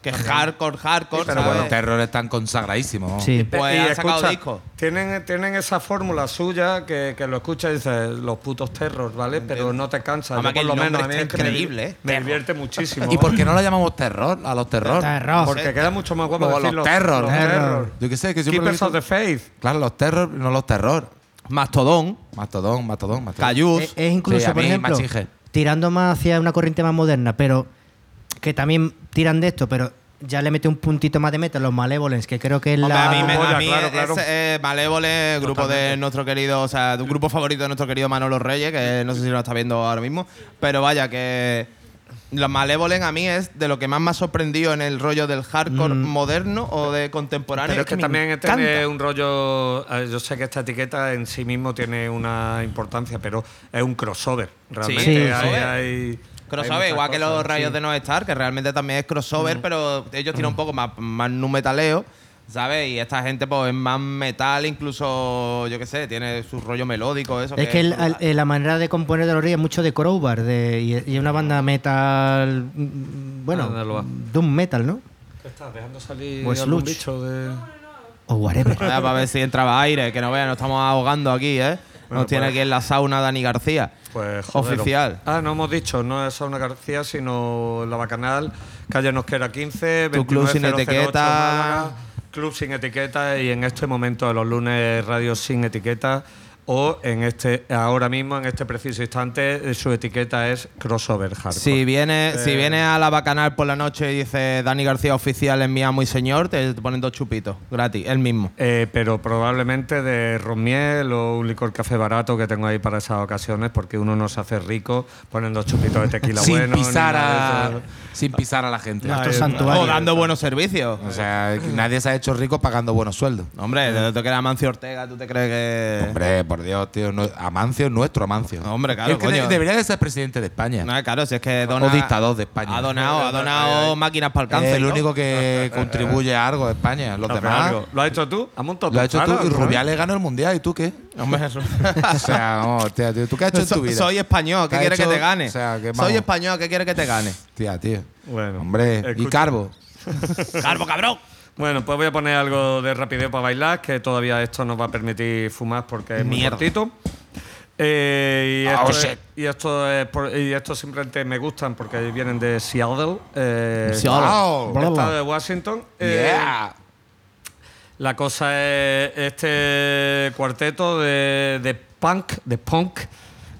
que es hardcore, hardcore, pero ¿sabes? Bueno, Terror están consagradísimos. Sí. Pues Y han sacado discos. Tienen, tienen esa fórmula suya que, que lo escuchas y dices, los putos terror, ¿vale? Pero no te cansas. Yo, por lo menos a mí está es que me- increíble, ¿eh? Me divierte muchísimo. ¿Y por qué no lo llamamos terror a los terror? Terror. Porque queda mucho más guapo O decir los terror. Los Terror. terror. Yo qué sé, que siempre Keepers of the Faith. Claro, los terror, no los terror. Mastodón, Mastodón, mastodón, mastodón. Cayús. Es, es incluso, Sí, a por mí ejemplo, tirando más hacia una corriente más moderna, pero que también tiran de esto, pero ya le mete un puntito más de metal, los Malevolence, que creo que es Hombre, la... a mí, me, a mí claro, es- claro. es, eh, Malévole, grupo de nuestro querido, o sea, de un grupo favorito de nuestro querido Manolo Reyes, que no sé si lo está viendo ahora mismo, pero vaya que los Malévolen a mí es de lo que más me ha sorprendido en el rollo del hardcore moderno o de contemporáneo. Pero es que me también encanta. tiene un rollo. Yo sé que esta etiqueta en sí mismo tiene una importancia, pero es un crossover. Realmente Sí, hay, crossover. hay- hay Crossover, igual que los rayos sí. de No Star, que realmente también es crossover, pero ellos tienen un poco más, más nu metaleo, ¿sabes? Y esta gente pues es más metal, incluso, yo qué sé, tiene su rollo melódico, eso. Es que el- al- eh, la manera de componer de los Reyes es mucho de Crowbar, de, y, y una banda metal, mm, bueno, va. doom metal, ¿no? ¿Qué estás dejando salir Pues algún bicho de.? O whatever. Para ver si entraba aire, que no vean, nos estamos ahogando aquí, ¿eh? Bueno, nos tiene pues- aquí en la sauna Dani García. Pues joder, Oficial. Ah, no hemos dicho, no es Sauna García, sino La Bacanal, calle Nosquera 15, Tu club sin 29008 etiqueta. Málaga, club sin etiqueta y en este momento de los lunes radio sin etiqueta o en este ahora mismo en este preciso instante eh, su etiqueta es crossover hardcore. Si viene, Eh. si viene a la bacanal por la noche y dice Dani García oficial en mi amo y señor, te ponen dos chupitos, gratis, el mismo. Eh, pero probablemente de ron-miel o un licor café barato que tengo ahí para esas ocasiones, porque uno no se hace rico poniendo chupitos de tequila sin bueno. pisar a sin pisar a la gente. Nuestro Ahí- santuario. O dando buenos servicios. O sea, nadie se ha hecho rico pagando buenos sueldos. Hombre, lo que era Amancio Ortega, ¿tú te crees que.? Hombre, por Dios, tío. no- Amancio es nuestro Amancio. Hombre, claro, Es que coño. de- debería de ser presidente de España. No, claro, si es que dona, O dictador de España. Ha donado, ha donado máquinas para el cáncer. es el ¿no? único que contribuye a algo de España. Los Hace demás algo. ¿Lo has hecho tú? ¿Has montado lo has hecho tú. Y ¿no? Rubiales ganó el mundial. ¿Y tú qué? Hombre, eso- O sea, vamos, tía, tío, ¿tú qué has hecho en tu vida? soy español, ¿qué ¿Qué has quieres que te gane? O sea, que soy español, ¿qué quieres que te gane? Tía, tío. Bueno, Hombre, y. Carbo. ¡Carbo, cabrón! Bueno, pues voy a poner algo de rapidez para bailar, que todavía esto nos va a permitir fumar porque es muy cortito. Eh, y, Oh, esto es, y esto es por- y estos simplemente me gustan porque vienen de Seattle, eh, Seattle. Wow. estado de Washington. Eh, Yeah. La cosa es este cuarteto de, de punk, de punk.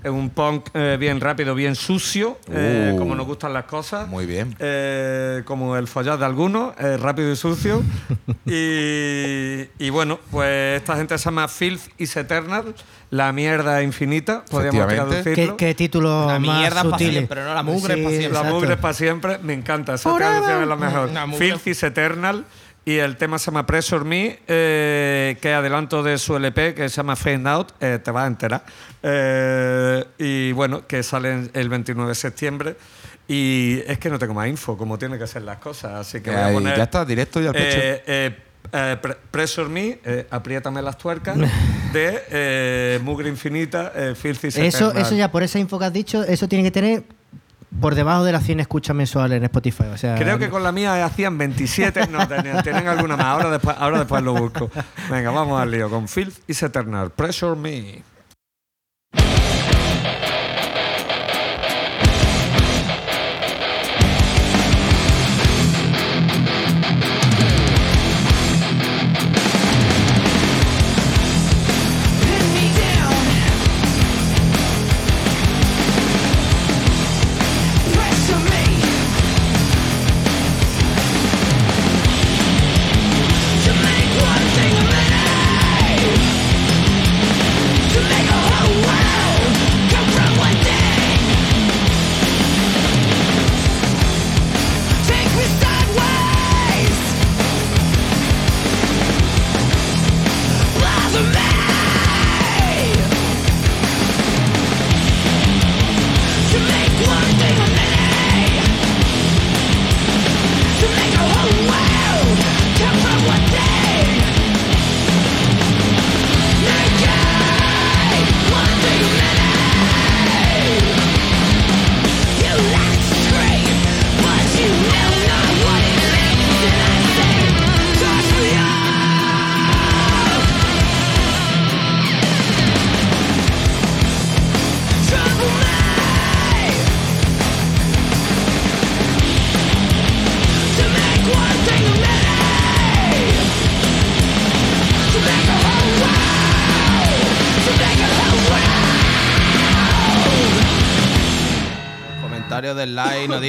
Es un punk eh, bien rápido, bien sucio, eh, Uh. como nos gustan las cosas. Muy bien. Eh, como el follar de algunos, eh, rápido y sucio. y, y bueno, pues esta gente se llama Filth is Eternal, la mierda infinita, podríamos Efectivamente. traducirlo. ¿Qué, qué título La más mierda pa' sutil. siempre, ¿no? La mugre pa' siempre. La exacto. mugre para siempre, me encanta. Esa traducción es la mejor. Mugre. Filth is Eternal. Y el tema se llama Pressure Me, eh, que adelanto de su LP, que se llama Fade Out, eh, te vas a enterar. Eh, y bueno, que sale el 29 de septiembre. Y es que no tengo más info, como tienen que ser las cosas. Así que voy a poner. ya está, directo y al pecho. eh, eh, eh, Pre- Pressure Me, eh, Apriétame las tuercas, de eh, Mugre Infinita, eh, Filthy Eso, Eternal. eso ya, por esa info que has dicho, eso tiene que tener por debajo de las 100 escuchas mensuales en Spotify. O sea, Creo que con la mía hacían 27, no tenían, tienen alguna más. Ahora después, ahora después lo busco. Venga, vamos al lío con Filth is Eternal. Pressure Me.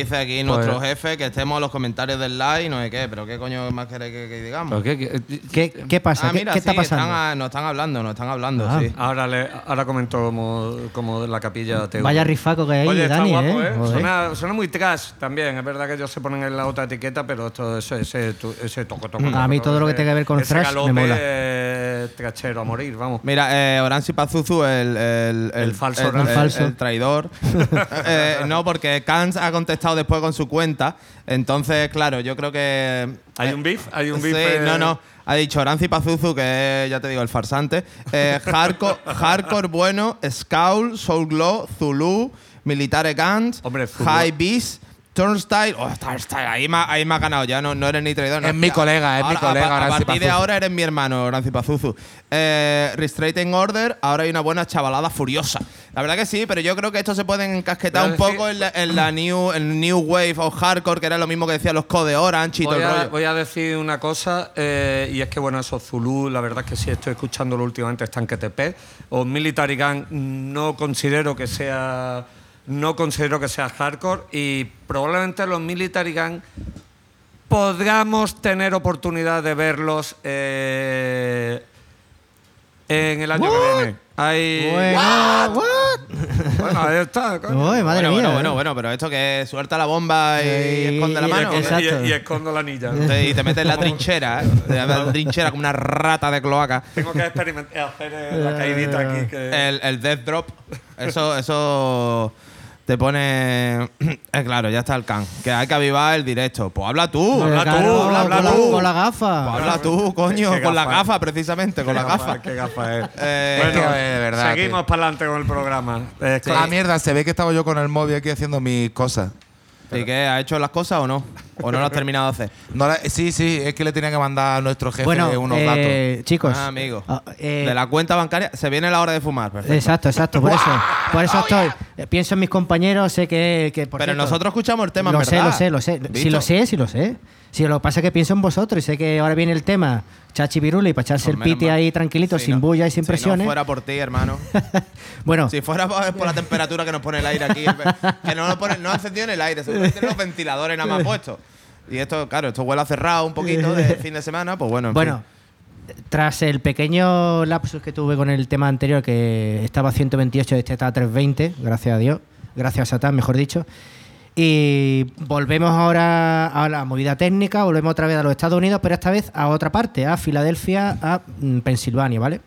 Dice aquí nuestro jefe que estemos en los comentarios del like, no sé qué, pero qué coño más queréis que, que digamos. ¿Pero qué- qué- ¿Qué, qué pasa? Ah, ¿Qué, mira, qué está sí, pasando? Están a- nos están hablando, nos están hablando, Ah. sí. Ahora, le, ahora comento como, como la capilla TV. Vaya rifaco que hay, Oye, está Dani, guapo, ¿eh? ¿eh? Suena, suena muy trash también. Es verdad que ellos se ponen en la otra etiqueta, pero esto, ese, ese, ese toco, toco, A mí todo lo que tenga que ver con ese thrash me mola. Trachero a morir, vamos. Mira, eh, Oranzi Pazuzu, el, el, El falso el, Oranzi. el- falso. el traidor. Eh, no, porque Kans ha contestado después con su cuenta. Entonces, claro, yo creo que. ¿Hay un beef? ¿Hay un Sí, beef? eh? no, no. Ha dicho Oranzi Pazuzu, que es, ya te digo, el farsante. Eh, hardcore, hardcore bueno, Scowl, Soul Glow, Zulu, Militare Guns. High Beast, Turnstile. Oh, Turnstile, ahí me, ahí me ha ganado ya, no, no eres ni traidor. no. Es mi colega, es mi colega, A, a partir de ahora eres mi hermano, Oranzi Pazuzu. Eh, Restraining Order, ahora hay una buena chavalada furiosa. La verdad que sí, pero yo creo que esto se pueden encasquetar Pero un que- poco en la, en la new, el new Wave o Hardcore, que era lo mismo que decían los Code Orange y todo el rollo. voy a decir una cosa, eh, y es que, bueno, esos Zulu, la verdad es que sí estoy escuchándolo últimamente, están que TP. O Military Gun no considero que sea. No considero que sea hardcore. Y probablemente los Military Gun podamos tener oportunidad de verlos eh, en el año que viene. Hay, Bueno, what? Bueno, ahí está. coño. Uy, madre bueno, mía. bueno, ¿eh? bueno, bueno, pero esto que suelta la bomba y, Y- esconde la mano. Y-. Y, y escondo la anilla. Y te metes en la trinchera, ¿eh? La trinchera como una rata de cloaca. Tengo que experimentar, hacer eh, la caidita aquí. Que... El, el death drop, eso, eso te pone. Eh, claro, ya está el can. Que hay que avivar el directo. Pues habla tú, habla Claro, tú, habla, con, la, tú. con la gafa. Pues habla tú, coño, Qué con la gafa. precisamente, con la gafa. Qué gafa es. Eh, bueno, de verdad, seguimos tío. para adelante con el programa. Eh, con- Ah, mierda, se ve que estaba yo con el móvil aquí haciendo mis cosas. ¿Y qué? ¿Ha hecho las cosas o no? ¿O no lo has terminado de hacer? No la- sí, sí, es que le tenía que mandar a nuestro jefe Bueno, unos eh, datos. chicos. Ah, amigo. ah, eh, de la cuenta bancaria se viene la hora de fumar, perfecto. Exacto, exacto, por eso. Por eso estoy. eh, Pienso en mis compañeros, sé que. que, por Pero cierto, nosotros escuchamos el tema, en Lo sé, verdad. lo sé, lo sé. Si ¿Visto? lo sé, sí lo sé. Si lo que pasa es que pienso en vosotros y sé que ahora viene el tema Chachi Pirula y para echarse el piti ahí tranquilito, Si sin no- bulla y sin si presiones. no fuera por ti, hermano. bueno, Si fuera por, la temperatura que nos pone el aire aquí, que no lo pone, no ha encendido en el aire, seguramente los ventiladores nada más puestos. Y esto, claro, esto huele a cerrado un poquito de fin de semana, pues bueno, en bueno. Tras el pequeño lapsus que tuve con el tema anterior, que estaba a 128 y este está a 320, gracias a Dios, gracias a Satán, mejor dicho. Y volvemos ahora a la movida técnica, volvemos otra vez a los Estados Unidos, pero esta vez a otra parte, a Filadelfia, a mm, Pensilvania, ¿vale?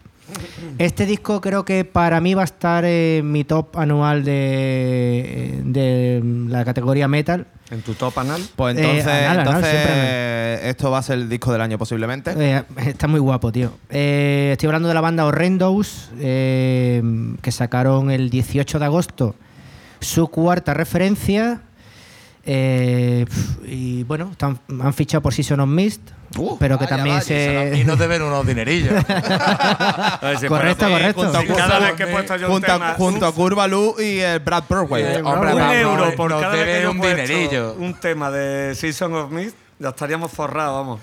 Este disco creo que para mí va a estar en mi top anual de, de la categoría metal. ¿En tu top anal? Pues Eh, entonces, anal, anal, entonces siempre esto va a ser el disco del año posiblemente. Eh, está muy guapo, tío. Eh, estoy hablando de la banda Horrendos, eh, que sacaron el 18 de agosto su cuarta referencia. Eh, y bueno, están- han fichado por Season of Mist, Uh, pero que Vaya, también vaya, se. Y nos deben unos dinerillos. Correcto, correcto. junto a Sí, cada Curva- vez que he puesto yo un junto, a- tema, junto a Curva Luz y el Brad. Eh, hombre, un euro por nos cada vez que deben yo un dinerillo. un tema de Season of Mist, ya estaríamos forrados, vamos.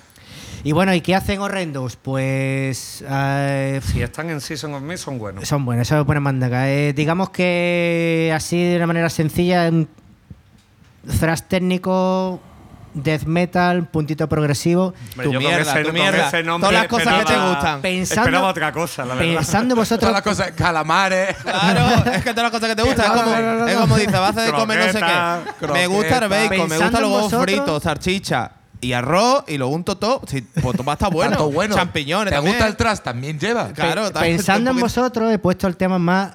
Y bueno, ¿y qué hacen Horrendos? Pues. eh, Si están en Season of Mist, son buenos. Son buenas, eso es buena mandaca. Eh, digamos que así de una manera sencilla, thrash técnico, death metal, puntito progresivo. Hombre, Tu yo mierda, ese- tu mierda. ese nombre Todas las cosas que te gustan. Pensando- Esperaba otra cosa, la verdad. Pensando vosotros. Todas las cosas, calamares. Claro, es que todas las cosas que te gustan. Es como, es como dice, vas a hacer comer no sé Croqueta, qué. Me gusta el bacon, me gustan los huevos fritos, salchicha y arroz y lo unto todo. Sí, pues va a estar bueno. Champiñones ¿Te también. gusta el trash? También lleva. Claro, Pe- también- pensando en vosotros, he puesto el tema más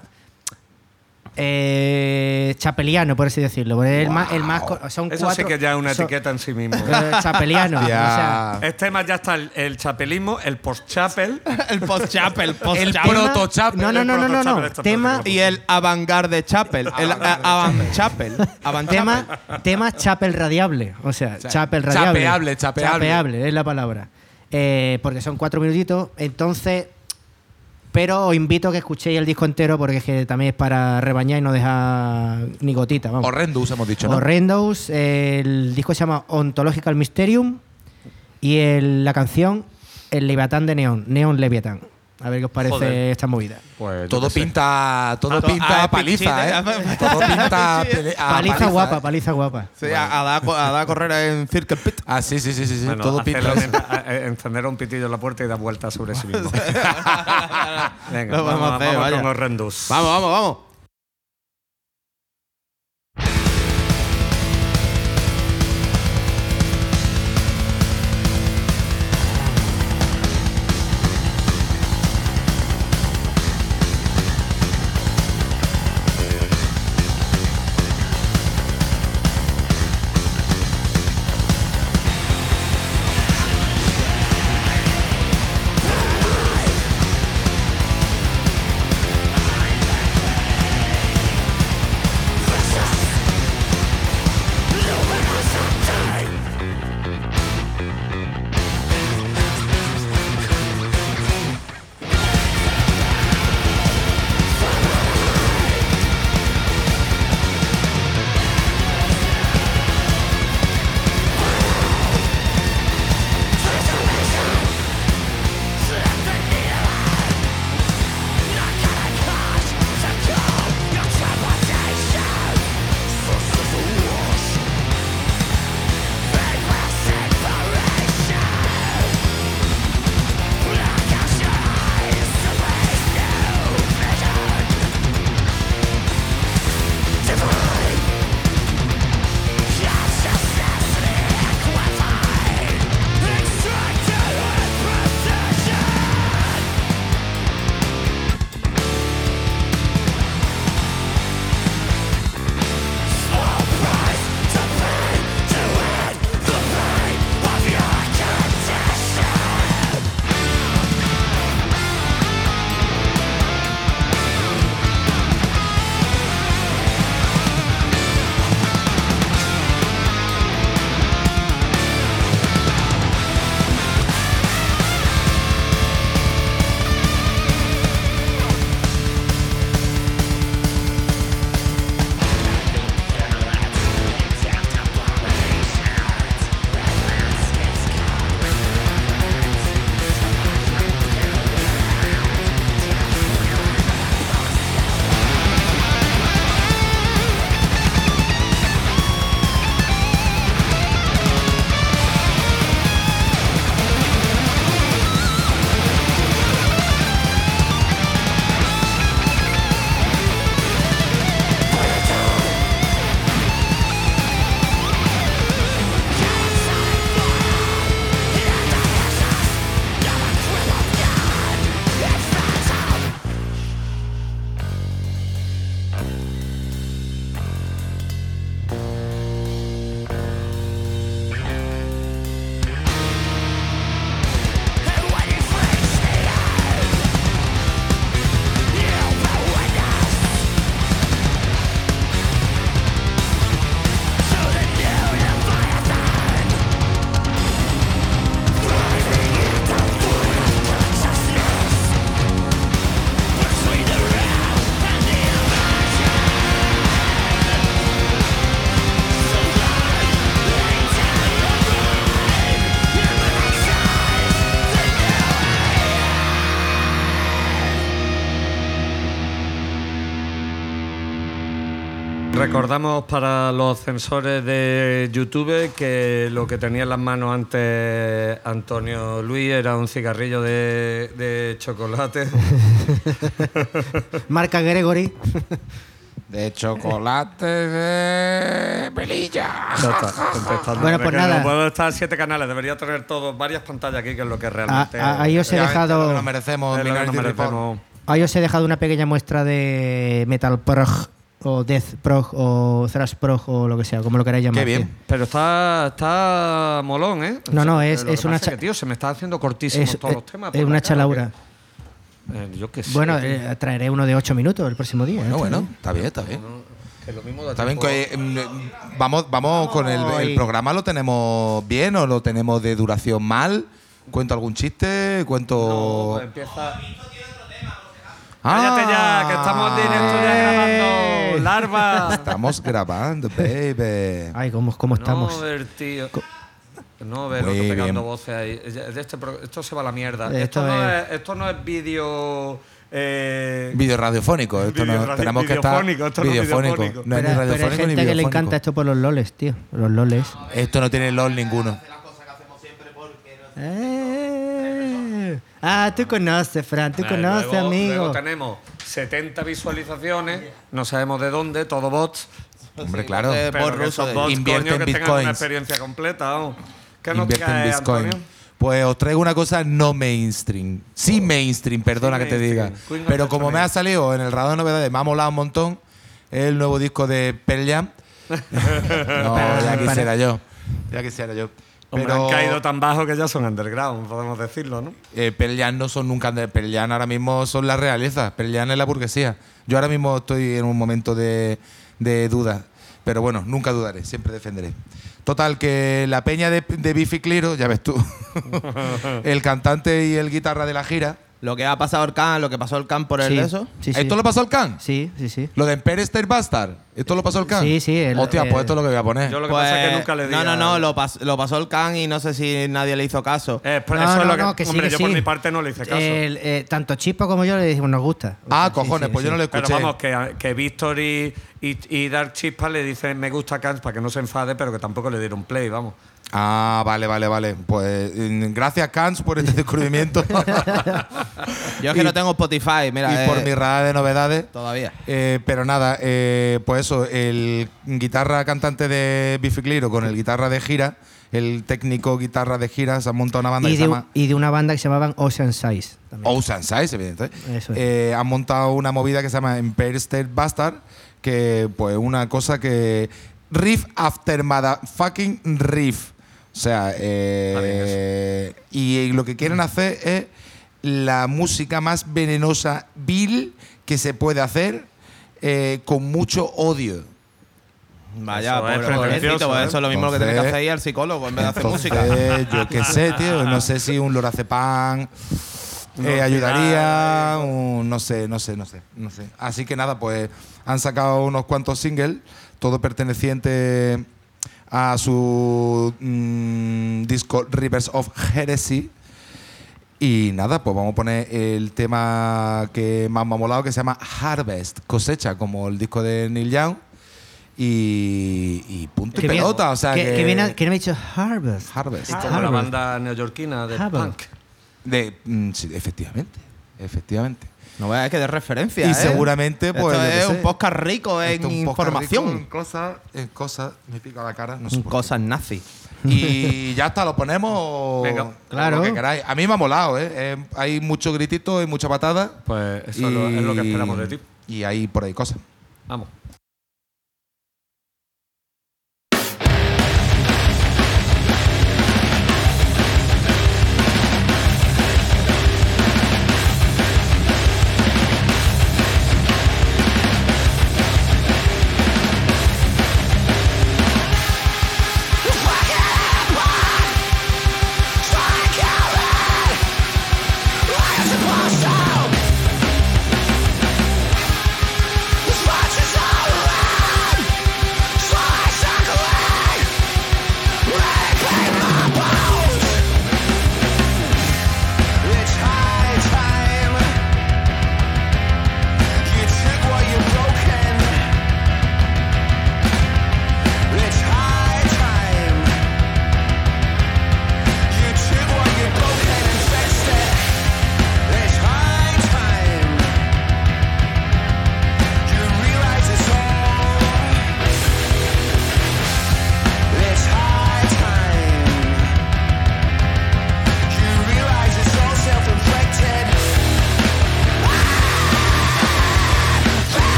eh, chapeliano, por así decirlo. El más, el más co- son Eso cuatro, sí que ya es una son- etiqueta en sí mismo. eh, chapeliano. o sea, Ya. Este más ya está el, el chapelismo, el post-chapel. El post-chapel, el post-chapel. proto-chap. no, no, no, no, no, Tema, Y el avant-garde chapel. El avant chapel. Avant tema, tema chapel radiable. O sea, Cha- chapel radiable. chapeable, chapeable. Chapeable, es la palabra. Eh, porque son cuatro minutitos. Entonces, pero os invito a que escuchéis el disco entero porque es que también es para rebañar y no dejar ni gotita. Vamos. Horrendous hemos dicho, ¿no? Horrendos. El disco se llama Ontological Mysterium y el- la canción El Leviatán de Neon, Neon Leviatán. A ver qué os parece Joder. esta movida. Pues, Todo pinta, todo A- pinta a- paliza, a- ¿eh? Todo pinta a paliza paliza, guapa, ¿eh? paliza guapa. Sí, a, a dar, a dar a correr en Circle Pit. Ah, sí, sí, sí, sí. Bueno, todo pinta. a- a- encender un pitillo en la puerta y dar vueltas sobre sí mismo. Venga, vamos, hacer, vamos con Horrendous. Vamos, vamos, vamos. Recordamos para los censores de YouTube que lo que tenía en las manos antes Antonio Luis era un cigarrillo de, de chocolate. Marca Gregory. De chocolate de pelilla. Ya está, contestando. Bueno, pues nada. No puedo estar siete canales, debería tener todos varias pantallas aquí, que es lo que Ah, realmente. ah, ahí os he dejado. lo merecemos. Ahí os he dejado una pequeña muestra de Metal Prog o Death Prog o Thrash Prog o lo que sea, como lo queráis llamar. Qué bien. Pero está, está molón, ¿eh? No, no, es- Lo que es una pasa cha- que, tío, se me está haciendo cortísimos Es, todos es- los temas. es una chalaura. que- eh, yo qué sé. Bueno, eh, traeré uno de 8 minutos el próximo día. Bueno, ¿eh? bueno, está bien, está bien. Que lo mismo Está bien, mm, vamos, vamos con el, programa, ¿lo tenemos bien o lo tenemos de duración mal? ¿Cuento algún chiste? No, ¿Cuento...? pues empieza. Ah. Cállate ya, que estamos en directo ya grabando. Larva. Estamos grabando, baby. Ay, ¿cómo, cómo estamos? No, ver, tío. No, ver, Muy otro pegando bien. voces ahí. De este pro- esto se va a la mierda. Esto Esto, no, es- es, esto no es vídeo. Eh, Vídeo radiofónico. Esto no, radio- tenemos que estar videofónico, esto no es videofónico. No es pero, ni pero hay radiofónico ni gente que le videofónico. encanta esto por los loles, tío. Los loles. Esto no tiene LOL ninguno. Eh. Ah, tú conoces, Fran, tú eh, conoces, luego, amigo. luego tenemos 70 visualizaciones, no sabemos de dónde, todo bots. Hombre, claro. Eh, Pero bot que esos bots, Invierte coño, en que tengan una experiencia completa. vamos. ¿Qué nos Bitcoin. Antonio? Pues os traigo una cosa no mainstream. Sí mainstream, perdona Sí que te diga. Pero como me ha salido en el radar de novedades, me ha molado un montón el nuevo disco de Pearl Jam. no, ya quisiera yo. Ya quisiera yo. Hombre, Pero han caído tan bajo que ya son underground, podemos decirlo, ¿no? eh, Pearl Jam no son nunca... de- Pearl Jam ahora mismo son la realeza. Pearl Jam es la burguesía. Yo ahora mismo estoy en un momento de, de duda. Pero bueno, nunca dudaré, siempre defenderé. Total, que la peña de, de Biffy Clyro, ya ves tú, el cantante y el guitarra de la gira. Lo que ha pasado el Can, lo que pasó el Can por el Sí, eso. sí, sí. ¿Esto lo pasó el Can? Sí, sí, sí. ¿Lo de Empire State Bastard? ¿Esto lo pasó el Can? Sí, sí, el- Hostia, eh, pues esto es lo que voy a poner. Yo lo que pasa es que nunca le di Pues, No, no, a- no, lo, pas- lo pasó el Can y no sé si nadie le hizo caso. Eh, pues No, eso no, es lo que, no, que sí, hombre, que yo por sí. mi parte no le hice caso. El, eh, tanto Chispa como yo le dijimos nos gusta. O ah, sí, cojones, sí, pues yo sí. no lo escuché. Pero vamos, que, que Víctor y, y, y Dark Chispa le dicen me gusta Cans para que no se enfade, pero que tampoco le dieron play, vamos. Ah, vale, vale, vale. Pues mm, gracias, Cans, por este descubrimiento. Yo es que y- no tengo Spotify, mira. y por eh, mi radar de novedades. Todavía. Eh, pero nada, eh, pues eso, el guitarra cantante de Biffy Clyro con el guitarra de gira, el técnico guitarra de gira, se han montado una banda Y que se de, llama y de una banda que se llamaban Ocean Size. también. Ocean Size, evidentemente. Eso es. Eh, han montado una movida que se llama Empire State Bastard, que pues una cosa que... Riff after motherfucking riff. O sea, eh, y lo que quieren hacer es la música más venenosa, vil, que se puede hacer eh, con mucho odio. Vaya, Eso es pobrecito, pues ¿eh? eso es lo mismo que tiene que hacer ir al psicólogo en vez de hacer Entonces, música. Yo qué sé, tío. No sé si un lorazepam eh, ayudaría. un- no sé, no sé, no sé, no sé. Así que nada, pues han sacado unos cuantos singles, todo perteneciente a su mm, disco Rivers of Heresy. Y nada, pues vamos a poner el tema que más me ha molado, que se llama Harvest, cosecha, como el disco de Neil Young. Y, y punto y Que bien- pelota, o sea que, que, no me ha dicho Harvest. Harvest. Como la Harvest. banda neoyorquina de Harvest. punk. De, mm, sí, efectivamente, efectivamente. No veas que de referencia. Y ¿eh? seguramente, pues, Esto es sé. un podcast rico en es información. rico En cosas, en cosas, me pica la cara, no sé. Cosas nazi. Y ya está, lo ponemos Venga. Claro. lo que queráis. A mí me ha molado, ¿eh? Eh, hay mucho gritito y mucha patada. Pues eso es lo- es lo que esperamos de ti. Y hay por ahí cosas. Vamos.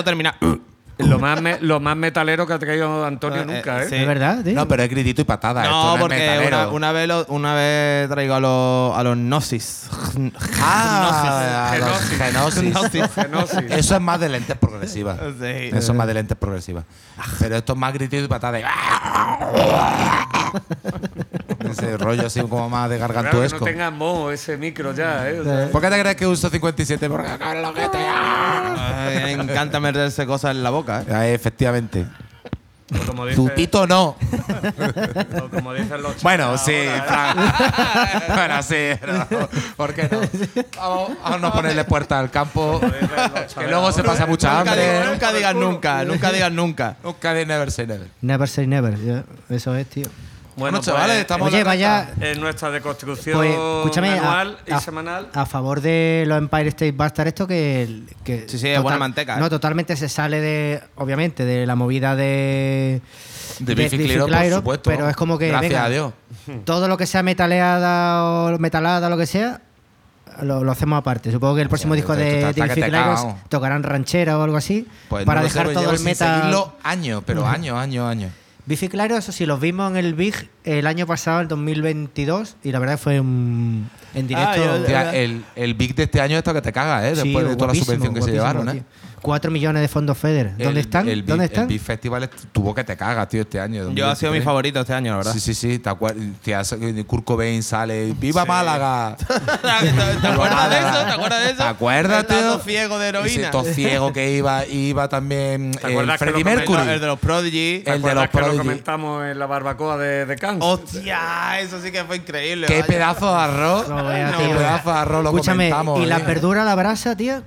Más, terminar. lo, más me- lo más metalero que ha traído Antonio Eh, nunca, ¿eh? sí. ¿Es verdad, tío? No, pero es gritito y patada. esto No, es porque una, una vez lo- una vez traigo a los, a los Gnosis. Ah, los Genosis. genosis. Genosis. Eso es más de lentes progresivas. Sí. Eso es más de lentes progresivas. Pero esto es más gritito y patada. Ese rollo así como más de Claro, que no gargantuesco. tenga moho ese micro ya, ¿eh? O sea, ¿Por qué te crees que uso 57? Porque cabrón, lo que te me encanta meterse cosas en la boca, ¿eh? Efectivamente. o como dice- Zutito no. o como dicen los Bueno, sí, ahora, ¿eh? Fran. bueno, sí. pero ¿Por qué no? Vamos, vamos a ponerle puerta al campo. Que luego se pasa mucha Nunca, hambre. digas- nunca digas nunca, nunca digas nunca. Nunca de never say never. Never say never. Eso es, tío. Bueno, Bueno, chavales, pues, estamos Oye, vaya. en nuestra deconstrucción Pues, escúchame, a- anual y a, semanal. a favor de los Empire State Bastard, esto que. que Sí, sí, es buena manteca, ¿eh? No, totalmente se sale de. Obviamente, de la movida de. De Biffy Clyro, por supuesto. Pero es como que. Gracias venga, a Dios. Todo lo que sea metaleada o metalada, lo que sea. Lo, lo hacemos aparte. Supongo que el próximo disco esto- de, esto de cago. tocarán ranchera o algo así. Pues para no dejar todo el seguirlo años, pero años, años, años. Biffy Clyro, eso sí, los vimos en el Big el año pasado, el 2022, y la verdad fue un, en directo. Ah, yo- Tía, el, el Big de este año está que te cagas, ¿eh? Sí, Después de toda la subvención que se llevaron, ¿eh? Tío. Cuatro millones de fondos FEDER. ¿Dónde El- están? El Big, ¿Dónde El están? Big Festival est- tuvo que te cagas, tío, este año. Yo ha sido mi 2023. favorito este año, la verdad. Sí, sí, sí. Te acuerdas. Kurt Cobain sale. ¡Viva Málaga! ¿Te acuerdas de eso? ¿Te acuerdas de eso? ¿Te acuerdas, El tío? ciego de heroína. todo ciego que iba, iba también. ¿Te el acuerdas que Freddie lo Mercury. El de los Prodigy. ¿Te el de los que lo Prodigy. comentamos en la barbacoa de, de Cannes? Hostia, eso sí que fue increíble. ¡Qué vaya. pedazo de arroz! No ¡Qué tío. pedazo de arroz! Lo Escúchame, comentamos, ¿y la ¿eh? verdura a la brasa, tío?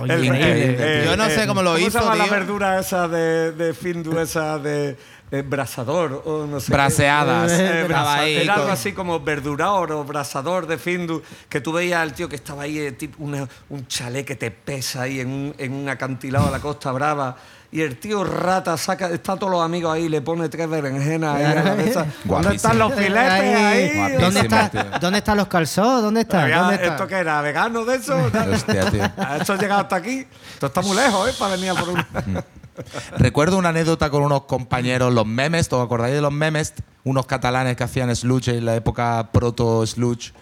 Oye, El- increíble. eh, Yo no sé cómo lo hizo, se llama la tío. verdura esa de, de Findu, esa de eh, brasador o no sé qué? Braseadas. Eh, Estaba brasa- ahí era algo así como verdurador o brasador de Findu, que tú veías al tío que estaba ahí, eh, tipo una- un chalet que te pesa ahí en un, en un acantilado de la Costa Brava. Y el tío rata saca, está todos los amigos ahí, le pone tres berenjenas ahí a la cabeza. ¿Dónde están los filetes Ahí. ahí? ¿Dónde, está. ¿Dónde están los calzones? ¿Dónde está? Oiga, ¿Dónde está? ¿Esto qué era? ¿Vegano de eso? Hostia, tío. ¿Ha esto llegado hasta aquí? Esto está muy lejos, ¿eh? Para venir a por un... Recuerdo una anécdota con unos compañeros, los memes, ¿os acordáis de los memes? Unos catalanes que hacían sludge en la época proto-sludge.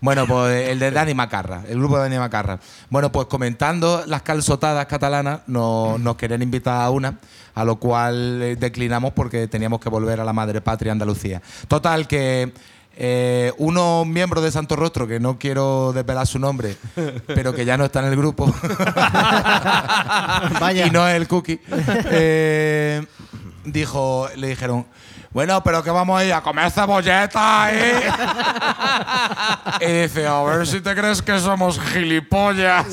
Bueno, pues el de Dani Macarra, el grupo de Dani Macarra. Bueno, pues comentando las calzotadas catalanas, nos, nos querían invitar a una, a lo cual eh, declinamos porque teníamos que volver a la madre patria Andalucía. Total, que eh, unos miembros de Santo Rostro, que no quiero desvelar su nombre, pero que ya no está en el grupo, Vaya. y no es el cookie, eh, dijo, le dijeron, bueno, pero que vamos a ir a comer cebolletas, ¿eh? y dice, a ver si te crees que somos gilipollas.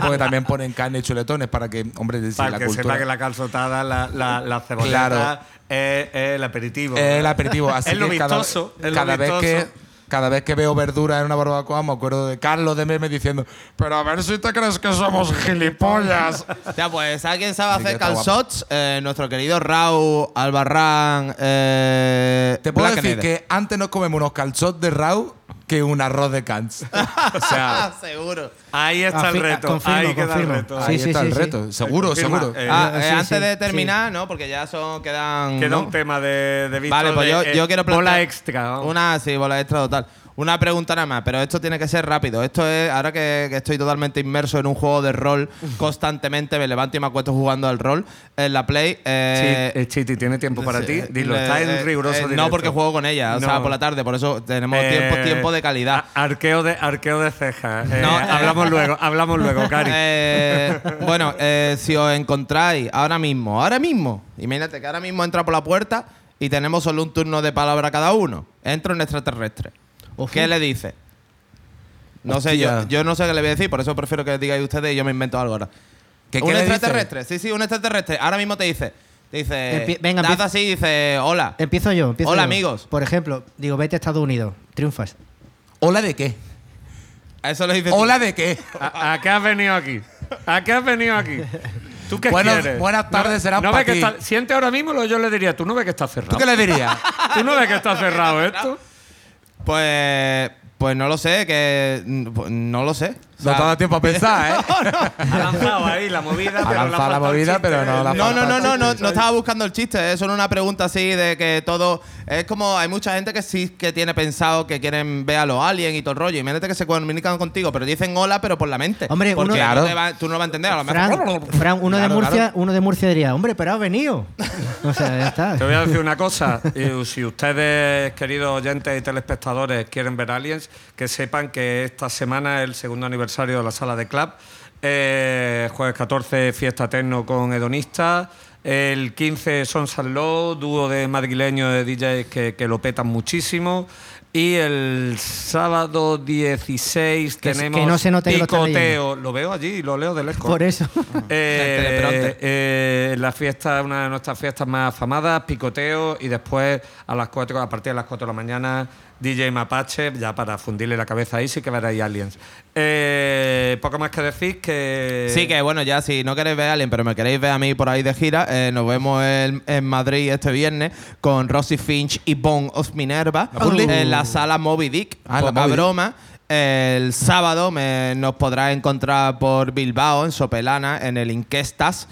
Porque también ponen carne y chuletones para que, hombre, si Para la que cultura... sepa que la calzotada, la, la, la cebolleta Claro. Es, es el aperitivo. Eh, el aperitivo. Así es lo que cada- es lo cada, vez vistoso. que cada vez que veo verdura en una barbacoa me acuerdo de Carlos de Meme diciendo pero a ver si te crees que somos gilipollas Ya, pues, ¿alguien sabe hacer calzots? Eh, nuestro querido Raúl Albarrán. Eh, te puedo Black decir que antes nos comemos unos calzots de Rau que un arroz de Cans o sea seguro. Ahí está el reto. confirmo, ahí queda confirmo. el reto. Sí, ahí sí, está sí, el sí. reto seguro Confirma, seguro eh, Ah, eh, sí, antes de sí. terminar, ¿no? Porque ya son, quedan. Queda ¿no? un tema de, de Vale, pues de, yo, eh, yo quiero plantear Bola extra. vamos. Una, sí, bola extra total. Una pregunta nada más, pero esto tiene que ser rápido. Esto es, ahora que, que estoy totalmente inmerso en un juego de rol constantemente, me levanto y me acuesto jugando al rol en la Play. eh, Sí, Chiti, ¿tiene tiempo para ti? Dilo, eh, está en eh, riguroso eh, directo. No, porque juego con ella, o sea, No. por la tarde, por eso tenemos Eh, tiempo, tiempo de calidad. Arqueo de, arqueo de cejas. Eh, No, eh. Hablamos luego, hablamos luego, Cari. Eh, bueno, eh, si os encontráis ahora mismo, ahora mismo, imagínate que ahora mismo entra por la puerta y tenemos solo un turno de palabra cada uno. Entra un extraterrestre. ¿Qué le dice? No sé, yo, yo no sé qué le voy a decir, por eso prefiero que digáis ustedes y yo me invento algo ahora. ¿Qué- un qué le dice? extraterrestre, sí, sí, un extraterrestre. Ahora mismo te dice, te dice, Empie- venga, empieza. así y dice, hola. Empiezo yo. empiezo Hola, yo. amigos. Por ejemplo, digo, vete a Estados Unidos. Triunfas. ¿Hola de qué? A eso le dice. tú. ¿Hola de qué? ¿A, a qué has venido aquí? ¿A qué has venido aquí? ¿Tú qué Buenos- quieres? buenas tardes no, serán no pa' ves que ti. está- Siente ahora mismo lo yo le diría, tú no ves que está cerrado. ¿Tú qué le dirías? ¿Tú no ves que está cerrado esto? Pues, pues no lo sé, que pues no lo sé. No te ha dado tiempo a pensar, ¿eh? Ha lanzado ahí la movida, Ha pero le lanzado la faltado el movida, chiste. pero no la- No, no, no, no, no, no estaba buscando el chiste, es solo una pregunta así de que todo. Es como hay mucha gente que sí que tiene pensado que quieren ver a los aliens y todo el rollo. Imagínate que se comunican contigo, pero dicen hola, pero por la mente. Hombre, Porque uno- no Claro. te va- tú no lo vas a entender. A lo Fran, mejor. Fran, uno, Claro, de Murcia, claro. uno de Murcia diría, hombre, pero has venido. O sea, ya está. Te voy a decir una cosa. y Si ustedes, queridos oyentes y telespectadores, quieren ver Aliens, que sepan que esta semana es el segundo aniversario de la sala de club. Eh, jueves 14, fiesta techno con hedonistas. El 15, Son San Low, dúo de madrileños de DJs que, que lo petan muchísimo. Y el sábado 16 Que- tenemos que no se note lo picoteo. Lo veo allí, lo leo de lejos. Por eso. Eh, eh, la fiesta, una de nuestras fiestas más afamadas, picoteo, y después a las 4, a partir de las 4 de la mañana, DJ Mapache, ya para fundirle la cabeza ahí, sí que veréis aliens. Eh, poco más que decir que. Sí, que bueno, ya si no queréis ver a alguien, pero me queréis ver a mí por ahí de gira, eh, nos vemos en, en Madrid este viernes con Rosy Finch y Bone of Minerva en la sala Moby Dick. Ah, Poca Moby Dick. broma. El sábado me- nos podrás encontrar por Bilbao, en Sopelana, en el Inquestas,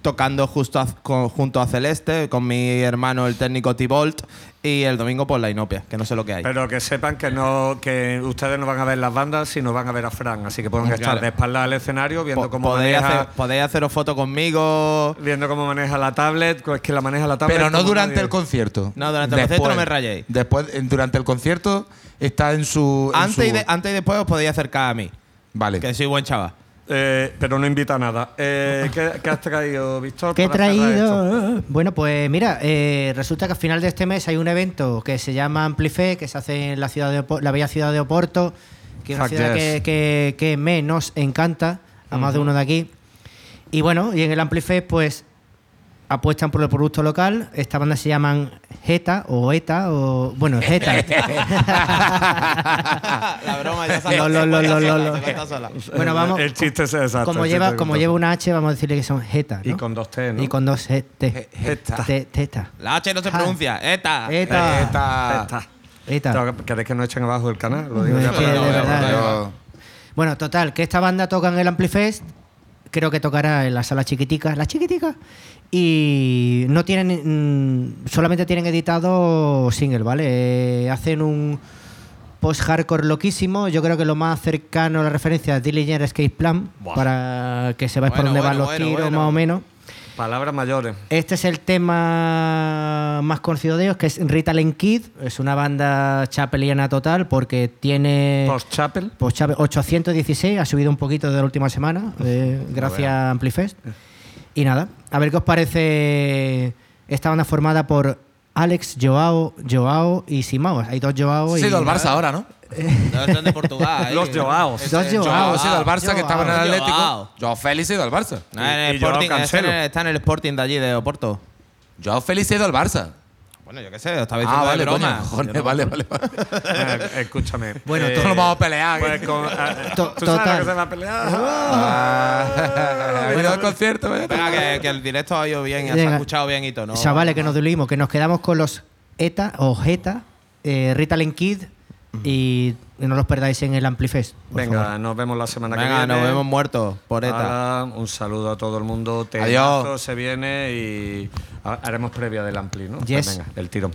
tocando justo a- con- junto a Celeste, con mi hermano el técnico Tibolt, y el domingo por la Inopia, que no sé lo que hay. Pero que sepan que no que ustedes no van a ver las bandas, sino van a ver a Fran. Así que pueden estar de espalda al escenario viendo Po- cómo podéis, maneja, hacer, podéis haceros fotos conmigo. viendo cómo maneja la tablet. Es que la maneja la tablet. Pero no durante nadie. el concierto. No, durante el concierto no me rayéis. Después, durante el concierto, está en su. en Antes y, de- antes y después os podéis acercar a mí, Vale. que soy buen chaval. Eh, pero no invita a nada. Eh, ¿qué, qué has traído, Víctor? ¿Qué he traído? Bueno, pues mira, eh, resulta que a final de este mes hay un evento que se llama Amplife, que se hace en la ciudad de Opo- la bella ciudad de Oporto, que es una ciudad yes. que, que- que me nos encanta, a más de uno de aquí. Y bueno, y en el Amplife, pues apuestan por el producto local. Esta banda se llaman Jeta o ETA o. Bueno, Jeta. la broma ya. Lo, lo, lo, sola. bueno, vamos. El chiste es exacto. Como lleva, como una H, vamos a decirle que son Jeta. Y con dos T, ¿no? Y con dos T. Jeta. Teta. La H no se pronuncia. ETA. ETA. Eta. ETA. ¿Queréis que no echen abajo el canal? Lo digo ya para- Bueno, total, que esta banda toca en el Amplifest. Creo que tocará en la sala chiquitica, la chiquitica. Y no tienen. mm, solamente tienen editado single, ¿vale? Eh, hacen un post-hardcore loquísimo. Yo creo que lo más cercano a la referencia es Dillinger Escape Plan. Para que sepáis por Bueno, dónde van los bueno, tiros, más o menos. Palabras mayores. Este es el tema más conocido de ellos, que es Ritalin Kid. Es una banda chapeliana total porque tiene. Post-Chapel. Chávez, 816, ha subido un poquito de la última semana, eh, gracias a Amplifest. Y nada, a ver qué os parece esta banda formada por Alex, Joao, Joao y Simao. Hay dos Joao y... Ha sido el Barça ahora, ¿no? No, son de Portugal. Los. Joaos. Joao. Ha sido el Barça que estaba en el. Atlético. Joao. Félix ha ido al Barça. No, en el Y- y Joao Sporting, está en Cancelo. el- está en el Sporting de allí, de Oporto. Joao Félix ha ido al Barça. Bueno, yo qué sé, estaba diciendo Ah, vale, de broma. coño, cojones, Yo no- vale, vale, vale. Eh, escúchame. Bueno, Eh, Todos nos vamos a pelear. pues ¿eh? con- ah, To- ¿Tú sabes total. lo que se va a pelear? Ah, ha venido al concierto. Venga, que, que el directo ha ido bien, y se ha Venga. escuchado bien y todo, ¿no? Chavales, que nos diluimos, que nos quedamos con los ETA o Jeta, eh, Ritalin Kid y no los perdáis en el Amplifest. Venga, favor. nos vemos la semana que Venga, viene. nos vemos muertos por ETA. Un saludo a todo el mundo. Adiós. Temazo se viene y ha- haremos previa del Ampli, ¿no? Yes. venga, el tirón.